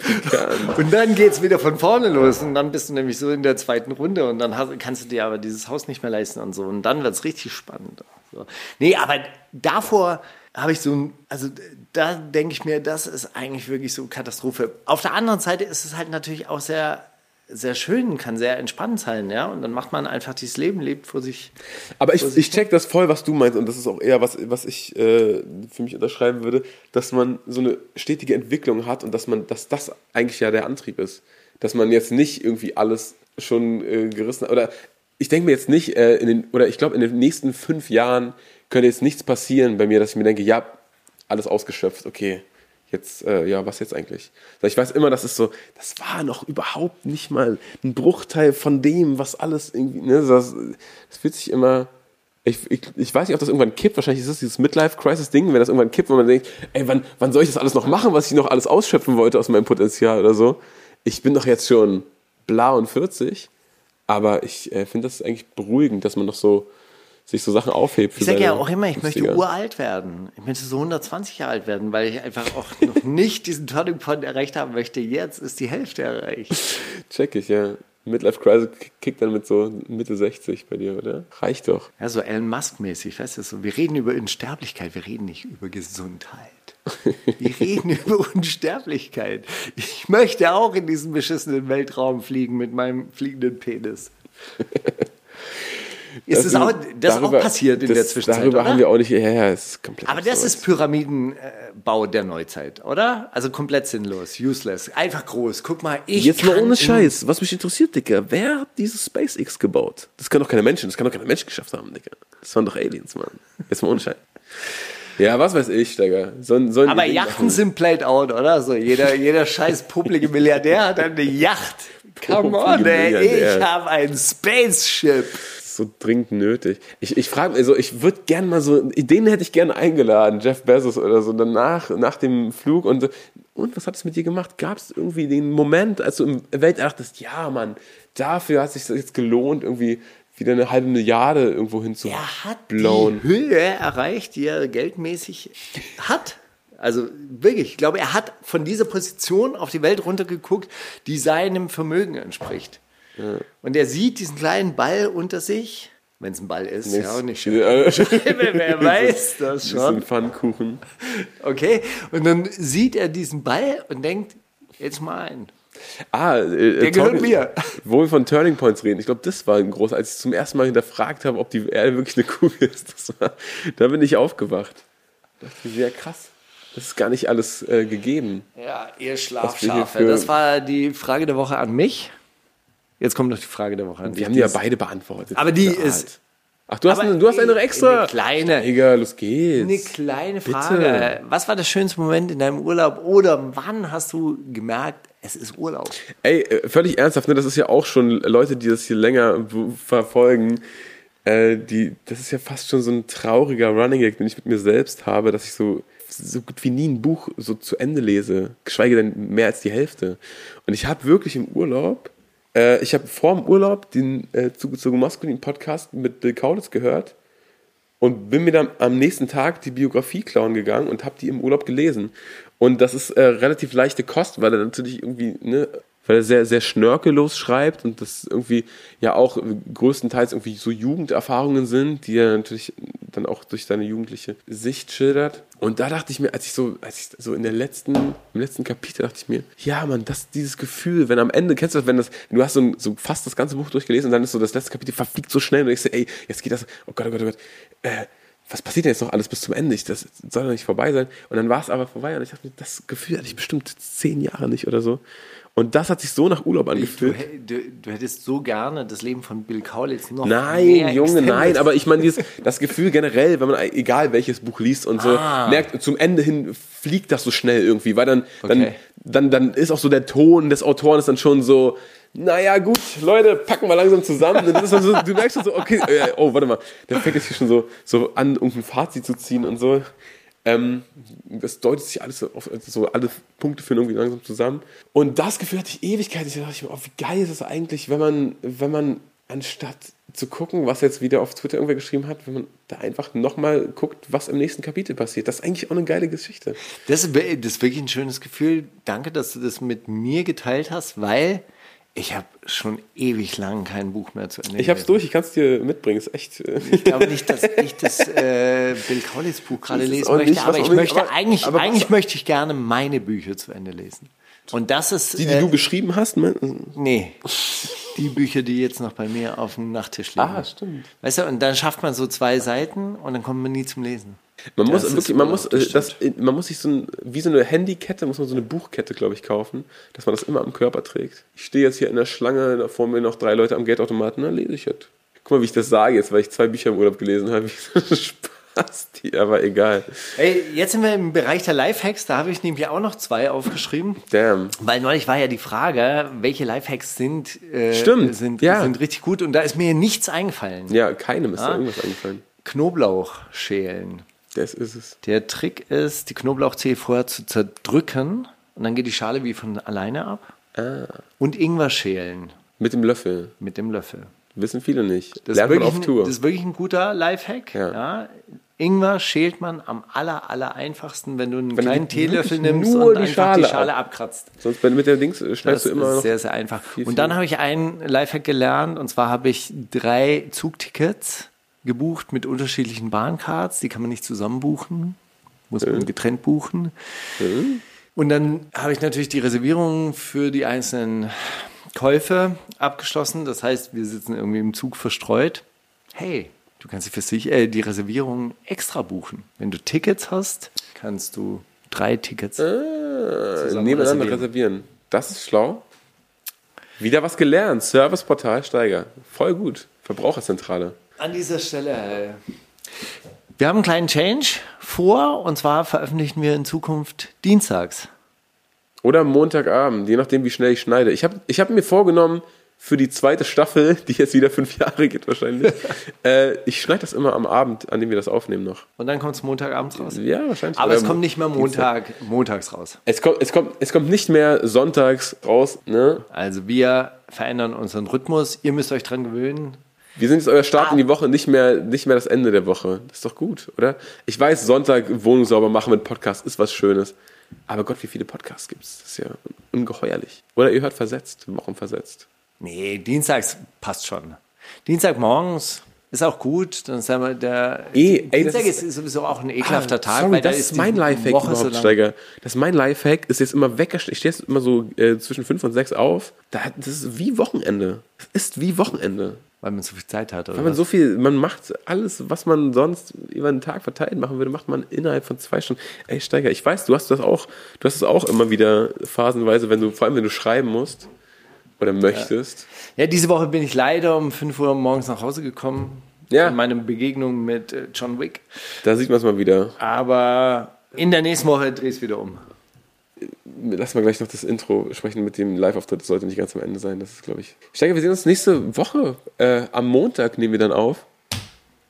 Und dann geht es wieder von vorne los. Und dann bist du nämlich so in der zweiten Runde. Und dann hast, kannst du dir aber dieses Haus nicht mehr leisten und so. Und dann wird es richtig spannend. So. Nee, aber davor habe ich so ein, also da denke ich mir, das ist eigentlich wirklich so Katastrophe. Auf der anderen Seite ist es halt natürlich auch sehr, sehr schön, kann sehr entspannt sein, ja. Und dann macht man einfach dieses Leben, lebt vor sich. Aber ich, ich check das voll, was du meinst, und das ist auch eher was, was ich äh, für mich unterschreiben würde, dass man so eine stetige Entwicklung hat und dass man, dass das eigentlich ja der Antrieb ist. Dass man jetzt nicht irgendwie alles schon äh, gerissen hat. Oder ich denke mir jetzt nicht, äh, in den, oder ich glaube, in den nächsten fünf Jahren könnte jetzt nichts passieren bei mir, dass ich mir denke, ja, alles ausgeschöpft, okay. Jetzt, äh, ja, was jetzt eigentlich? Ich weiß immer, das ist so, das war noch überhaupt nicht mal ein Bruchteil von dem, was alles irgendwie, ne, das, das fühlt sich immer, ich, ich, ich weiß nicht, ob das irgendwann kippt, wahrscheinlich ist das dieses Midlife-Crisis-Ding, wenn das irgendwann kippt, wo man denkt, ey, wann, wann soll ich das alles noch machen, was ich noch alles ausschöpfen wollte aus meinem Potenzial oder so? Ich bin doch jetzt schon bla und 40, aber ich äh, finde das eigentlich beruhigend, dass man noch so sich so Sachen aufhebt. Ich sage ja auch immer, ich möchte 50er. uralt werden. Ich möchte so 120 Jahre alt werden, weil ich einfach auch noch nicht diesen Turning Point erreicht haben möchte. Jetzt ist die Hälfte erreicht. Check ich, ja. Midlife Crisis kickt dann mit so Mitte 60 bei dir, oder? Reicht doch. Ja, so Elon Musk-mäßig, weißt du, so, wir reden über Unsterblichkeit, wir reden nicht über Gesundheit. Wir reden über Unsterblichkeit. Ich möchte auch in diesen beschissenen Weltraum fliegen mit meinem fliegenden Penis. Ist das, auch, das ist auch passiert in das, der Zwischenzeit, Darüber oder? haben wir auch nicht, ja, ja, ist komplett Aber das ist Pyramidenbau der Neuzeit, oder? Also komplett sinnlos, useless, einfach groß. Guck mal, ich Jetzt mal ohne Scheiß, was mich interessiert, Dicker, wer hat dieses SpaceX gebaut? Das kann doch keine Menschen, das kann doch keine Menschen geschafft haben, Dicker. Das waren doch Aliens, Mann. Jetzt mal ohne Scheiß. Ja, was weiß ich, Digga. Sollen die Aber Yachten machen. sind played out, oder? So jeder, jeder scheiß publige Milliardär hat eine Yacht. Come on, ey, ich habe ein Spaceship. So dringend nötig. Ich, ich frage also ich würde gerne mal so, den hätte ich gerne eingeladen, Jeff Bezos oder so, danach, nach dem Flug und so, und was hat es mit dir gemacht? Gab es irgendwie den Moment, als du im Welt dachtest, ja, Mann, dafür hat es sich jetzt gelohnt, irgendwie wieder eine halbe Milliarde irgendwo hinzu Er hat blown. die Höhe erreicht, die er geldmäßig hat. Also wirklich, ich glaube, er hat von dieser Position auf die Welt runtergeguckt, die seinem Vermögen entspricht. Und er sieht diesen kleinen Ball unter sich, wenn es ein Ball ist, ja, und nicht schön. Äh, Wer weiß das Das ist schon. ein Pfannkuchen. Okay, und dann sieht er diesen Ball und denkt, jetzt mal ein. Ah, äh, Der gehört mir. Wo wir von Turning Points reden, ich glaube, das war ein groß, als ich zum ersten Mal hinterfragt habe, ob die Erde wirklich eine Kugel ist. Das war, da bin ich aufgewacht. Da dachte ich, sehr krass. Das ist gar nicht alles äh, gegeben. Ja, ihr Schlafschafe. Das war die Frage der Woche an mich. Jetzt kommt noch die Frage der Woche an. Wir haben die ja beide beantwortet. Aber die eine ist-. Ach, du hast, eine, du hast eine eine extra. kleine. Egal, los geht's. Eine kleine Bitte. Frage. Was war der schönste Moment in deinem Urlaub oder wann hast du gemerkt, es ist Urlaub? Ey, äh, völlig ernsthaft, ne? das ist ja auch schon Leute, die das hier länger verfolgen. äh, die, das ist ja fast schon so ein trauriger Running Gag, den ich mit mir selbst habe, dass ich so so gut wie nie ein Buch so zu Ende lese, geschweige denn mehr als die Hälfte. Und ich habe wirklich im Urlaub, äh, ich habe vor dem Urlaub den äh, zu, maskulinen Podcast mit Bill Kaulitz gehört und bin mir dann am nächsten Tag die Biografie klauen gegangen und habe die im Urlaub gelesen. Und das ist äh, relativ leichte Kost, weil er natürlich irgendwie, ne, weil er sehr, sehr schnörkellos schreibt und das irgendwie ja auch größtenteils irgendwie so Jugenderfahrungen sind, die er natürlich dann auch durch seine jugendliche Sicht schildert. Und da dachte ich mir, als ich so, als ich so in der letzten, im letzten Kapitel dachte ich mir, ja, man, das, dieses Gefühl, wenn am Ende, kennst du das, wenn das, du hast so, so fast das ganze Buch durchgelesen und dann ist so das letzte Kapitel verfliegt so schnell und ich so, ey, jetzt geht das, oh Gott, oh Gott, oh Gott, äh, was passiert denn jetzt noch alles bis zum Ende? Ich, das soll doch nicht vorbei sein. Und dann war es aber vorbei und ich dachte mir, das Gefühl hatte ich bestimmt zehn Jahre nicht oder so. Und das hat sich so nach Urlaub Du, angefühlt. hä- du, du hättest so gerne das Leben von Bill Kaulitz noch Nein, Junge, nein, aber ich meine, dieses, das Gefühl generell, wenn man egal welches Buch liest und so, Ah. merkt, zum Ende hin fliegt das so schnell irgendwie, weil dann, dann, Okay. dann, dann ist auch so der Ton des Autoren ist dann schon so, naja, gut, Leute, packen wir langsam zusammen. Dann so, du merkst schon so, okay, äh, oh, warte mal, der fängt jetzt hier schon so, so an, irgendein Fazit zu ziehen und so. Ähm, das deutet sich alles auf, so alle Punkte führen irgendwie langsam zusammen. Und das Gefühl hatte ich Ewigkeit. Ich dachte mir, oh, wie geil ist es eigentlich, wenn man, wenn man anstatt zu gucken, was jetzt wieder auf Twitter irgendwer geschrieben hat, wenn man da einfach nochmal guckt, was im nächsten Kapitel passiert. Das ist eigentlich auch eine geile Geschichte. Das das ist wirklich ein schönes Gefühl. Danke, dass du das mit mir geteilt hast, weil ich habe schon ewig lang kein Buch mehr zu Ende Ich hab's gelesen. durch, ich kann es dir mitbringen. Ist echt. Äh, Ich glaube nicht, dass ich das äh, Bill Kaulitz Buch gerade lesen möchte, nicht, aber ich möchte aber- eigentlich, aber eigentlich möchte ich gerne meine Bücher zu Ende lesen. Und das ist die, die äh, du geschrieben hast, ne? nee, die Bücher, die jetzt noch bei mir auf dem Nachttisch liegen. Ah, stimmt. Weißt du, und dann schafft man so zwei Seiten und dann kommt man nie zum Lesen. Man muss Das ist wirklich, man muss, äh, das, man muss sich so ein, wie so eine Handykette, muss man so eine Buchkette, glaube ich, kaufen, dass man das immer am Körper trägt. Ich stehe jetzt hier in der Schlange, da vor mir noch drei Leute am Geldautomaten, dann lese ich jetzt. Guck mal, wie ich das sage jetzt, weil ich zwei Bücher im Urlaub gelesen habe. Spaß, die, aber egal. Ey, jetzt sind wir im Bereich der Lifehacks, da habe ich nämlich auch noch zwei aufgeschrieben. Damn. Weil neulich war ja die Frage, welche Lifehacks sind, äh, Stimmt, sind, ja. sind richtig gut und da ist mir nichts eingefallen. Ja, keinem ist da Ah. irgendwas eingefallen. Knoblauch schälen. Das ist es. Der Trick ist, die Knoblauchzehe vorher zu zerdrücken und dann geht die Schale wie von alleine ab. Ah. Und Ingwer schälen Mit dem Löffel. mit dem Löffel. Wissen viele nicht. Das, Lernt ist man wirklich auf ein, Tour. das ist wirklich ein guter Lifehack. Ja. Ja. Ingwer schält man am aller, aller einfachsten, wenn du einen Wenn kleinen Teelöffel nimmst und die einfach Schale die Schale ab- abkratzt. Sonst mit der Dings äh, Das schneidest du immer ist noch. sehr, sehr einfach. viel, und dann viel. habe ich einen Lifehack gelernt und zwar habe ich drei Zugtickets gebucht mit unterschiedlichen Bahncards. Die kann man nicht zusammen buchen, muss man getrennt buchen. Und dann habe ich natürlich die Reservierungen für die einzelnen Käufe abgeschlossen. Das heißt, wir sitzen irgendwie im Zug verstreut. Hey, du kannst dir für sich äh, die Reservierungen extra buchen. Wenn du Tickets hast, kannst du drei Tickets Äh, nebeneinander reservieren. reservieren. Das ist schlau. Wieder was gelernt. Serviceportal Steiger. Voll gut. Verbraucherzentrale. An dieser Stelle. äh, Wir haben einen kleinen Change vor und zwar veröffentlichen wir in Zukunft dienstags. Oder Montagabend, je nachdem, wie schnell ich schneide. Ich habe ich hab mir vorgenommen, für die zweite Staffel, die jetzt wieder fünf Jahre geht wahrscheinlich, äh, ich schneide das immer am Abend, an dem wir das aufnehmen noch. Und dann kommt es Montagabends raus. Ja, wahrscheinlich. Aber Oder es kommt nicht mehr Dienstag. Montag, montags raus. Es kommt, es, kommt, es kommt nicht mehr sonntags raus. Ne? Also wir verändern unseren Rhythmus. Ihr müsst euch dran gewöhnen. Wir sind jetzt euer Start in die Woche, nicht mehr, nicht mehr das Ende der Woche. Das ist doch gut, oder? Ich weiß, Sonntag Wohnung sauber machen mit Podcast ist was Schönes. Aber Gott, wie viele Podcasts gibt es? Das ist ja ungeheuerlich. Oder ihr hört versetzt, Wochen versetzt. Nee, dienstags passt schon. Dienstagmorgens ist auch gut. Dann sagen wir, der Eh, ey, das Dienstag ist- ist, sowieso auch ein ekelhafter Ah, Tag, sorry, weil da das ist ist mein die Lifehack Woche so überhaupt, lang. Steiger. Das ist mein Lifehack, ist jetzt immer weggestellt. Ich stehe jetzt immer so äh, zwischen fünf und sechs auf. Da, das ist wie Wochenende. Es ist wie Wochenende. Weil man so viel Zeit hat. Oder Weil man was? so viel, man macht alles, was man sonst über den Tag verteilt machen würde, macht man innerhalb von zwei Stunden. Ey, Steiger, ich weiß, du hast das auch, du hast es auch immer wieder phasenweise, wenn du, vor allem wenn du schreiben musst oder möchtest. Ja, diese Woche bin ich leider um 5 Uhr morgens nach Hause gekommen. Ja. Von meiner Begegnung mit äh, John Wick. Da sieht man es mal wieder. Aber in der nächsten Woche drehe ich es wieder um. Lass mal gleich noch das Intro sprechen mit dem Live-Auftritt. Das sollte nicht ganz am Ende sein. Das ist, glaube ich. Steiger, wir sehen uns nächste Woche. Äh, am Montag nehmen wir dann auf.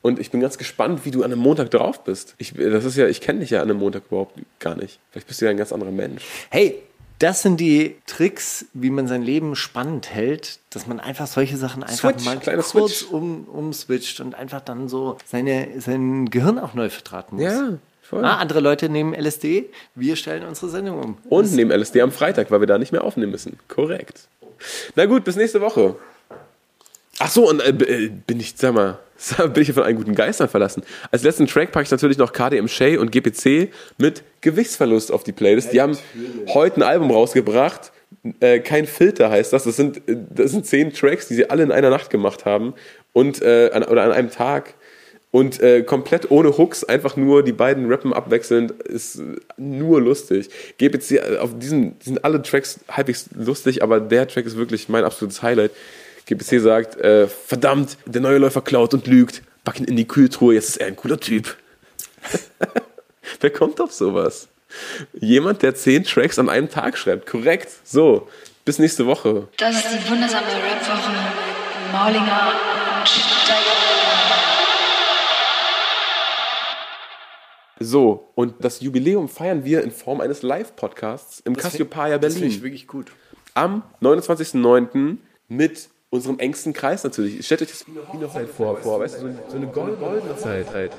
Und ich bin ganz gespannt, wie du an einem Montag drauf bist. Ich, das ist ja, ich kenne dich ja an einem Montag überhaupt gar nicht. Vielleicht bist du ja ein ganz anderer Mensch. Hey, das sind die Tricks, wie man sein Leben spannend hält, dass man einfach solche Sachen einfach Switch, mal kurz Switch. um, umswitcht und einfach dann so seine, sein Gehirn auch neu vertraten muss. Ja, voll. Ah, andere Leute nehmen LSD, wir stellen unsere Sendung um. Und nehmen LSD am Freitag, weil wir da nicht mehr aufnehmen müssen. Korrekt. Na gut, bis nächste Woche. Ach so, und äh, äh, bin ich, sag mal, bin ich von einen guten Geistern verlassen. Als letzten Track packe ich natürlich noch KDM Shay und GPC mit Gewichtsverlust auf die Playlist. Die haben heute ein Album rausgebracht. Äh, kein Filter heißt das. Das sind, äh, das sind zehn Tracks, die sie alle in einer Nacht gemacht haben. Und, äh, an, oder an einem Tag. Und äh, komplett ohne Hooks, einfach nur die beiden rappen abwechselnd, ist nur lustig. GPC, äh, auf diesen die sind alle Tracks halbwegs lustig, aber der Track ist wirklich mein absolutes Highlight. GPC sagt, äh, verdammt, der neue Läufer klaut und lügt, pack ihn in die Kühltruhe, jetzt ist er ein cooler Typ. Wer kommt auf sowas? Jemand, der zehn Tracks an einem Tag schreibt, korrekt. So, bis nächste Woche. Das ist die wundersame Rap-Woche mit Maulinger und So, und das Jubiläum feiern wir in Form eines Live-Podcasts im Cassiopeia Das finde ich Berlin. wirklich gut. Am 29.09. mit unserem engsten Kreis natürlich. Stellt euch das wie eine Hochzeit vor, vor weißt du, so, so eine gold- goldene Zeit.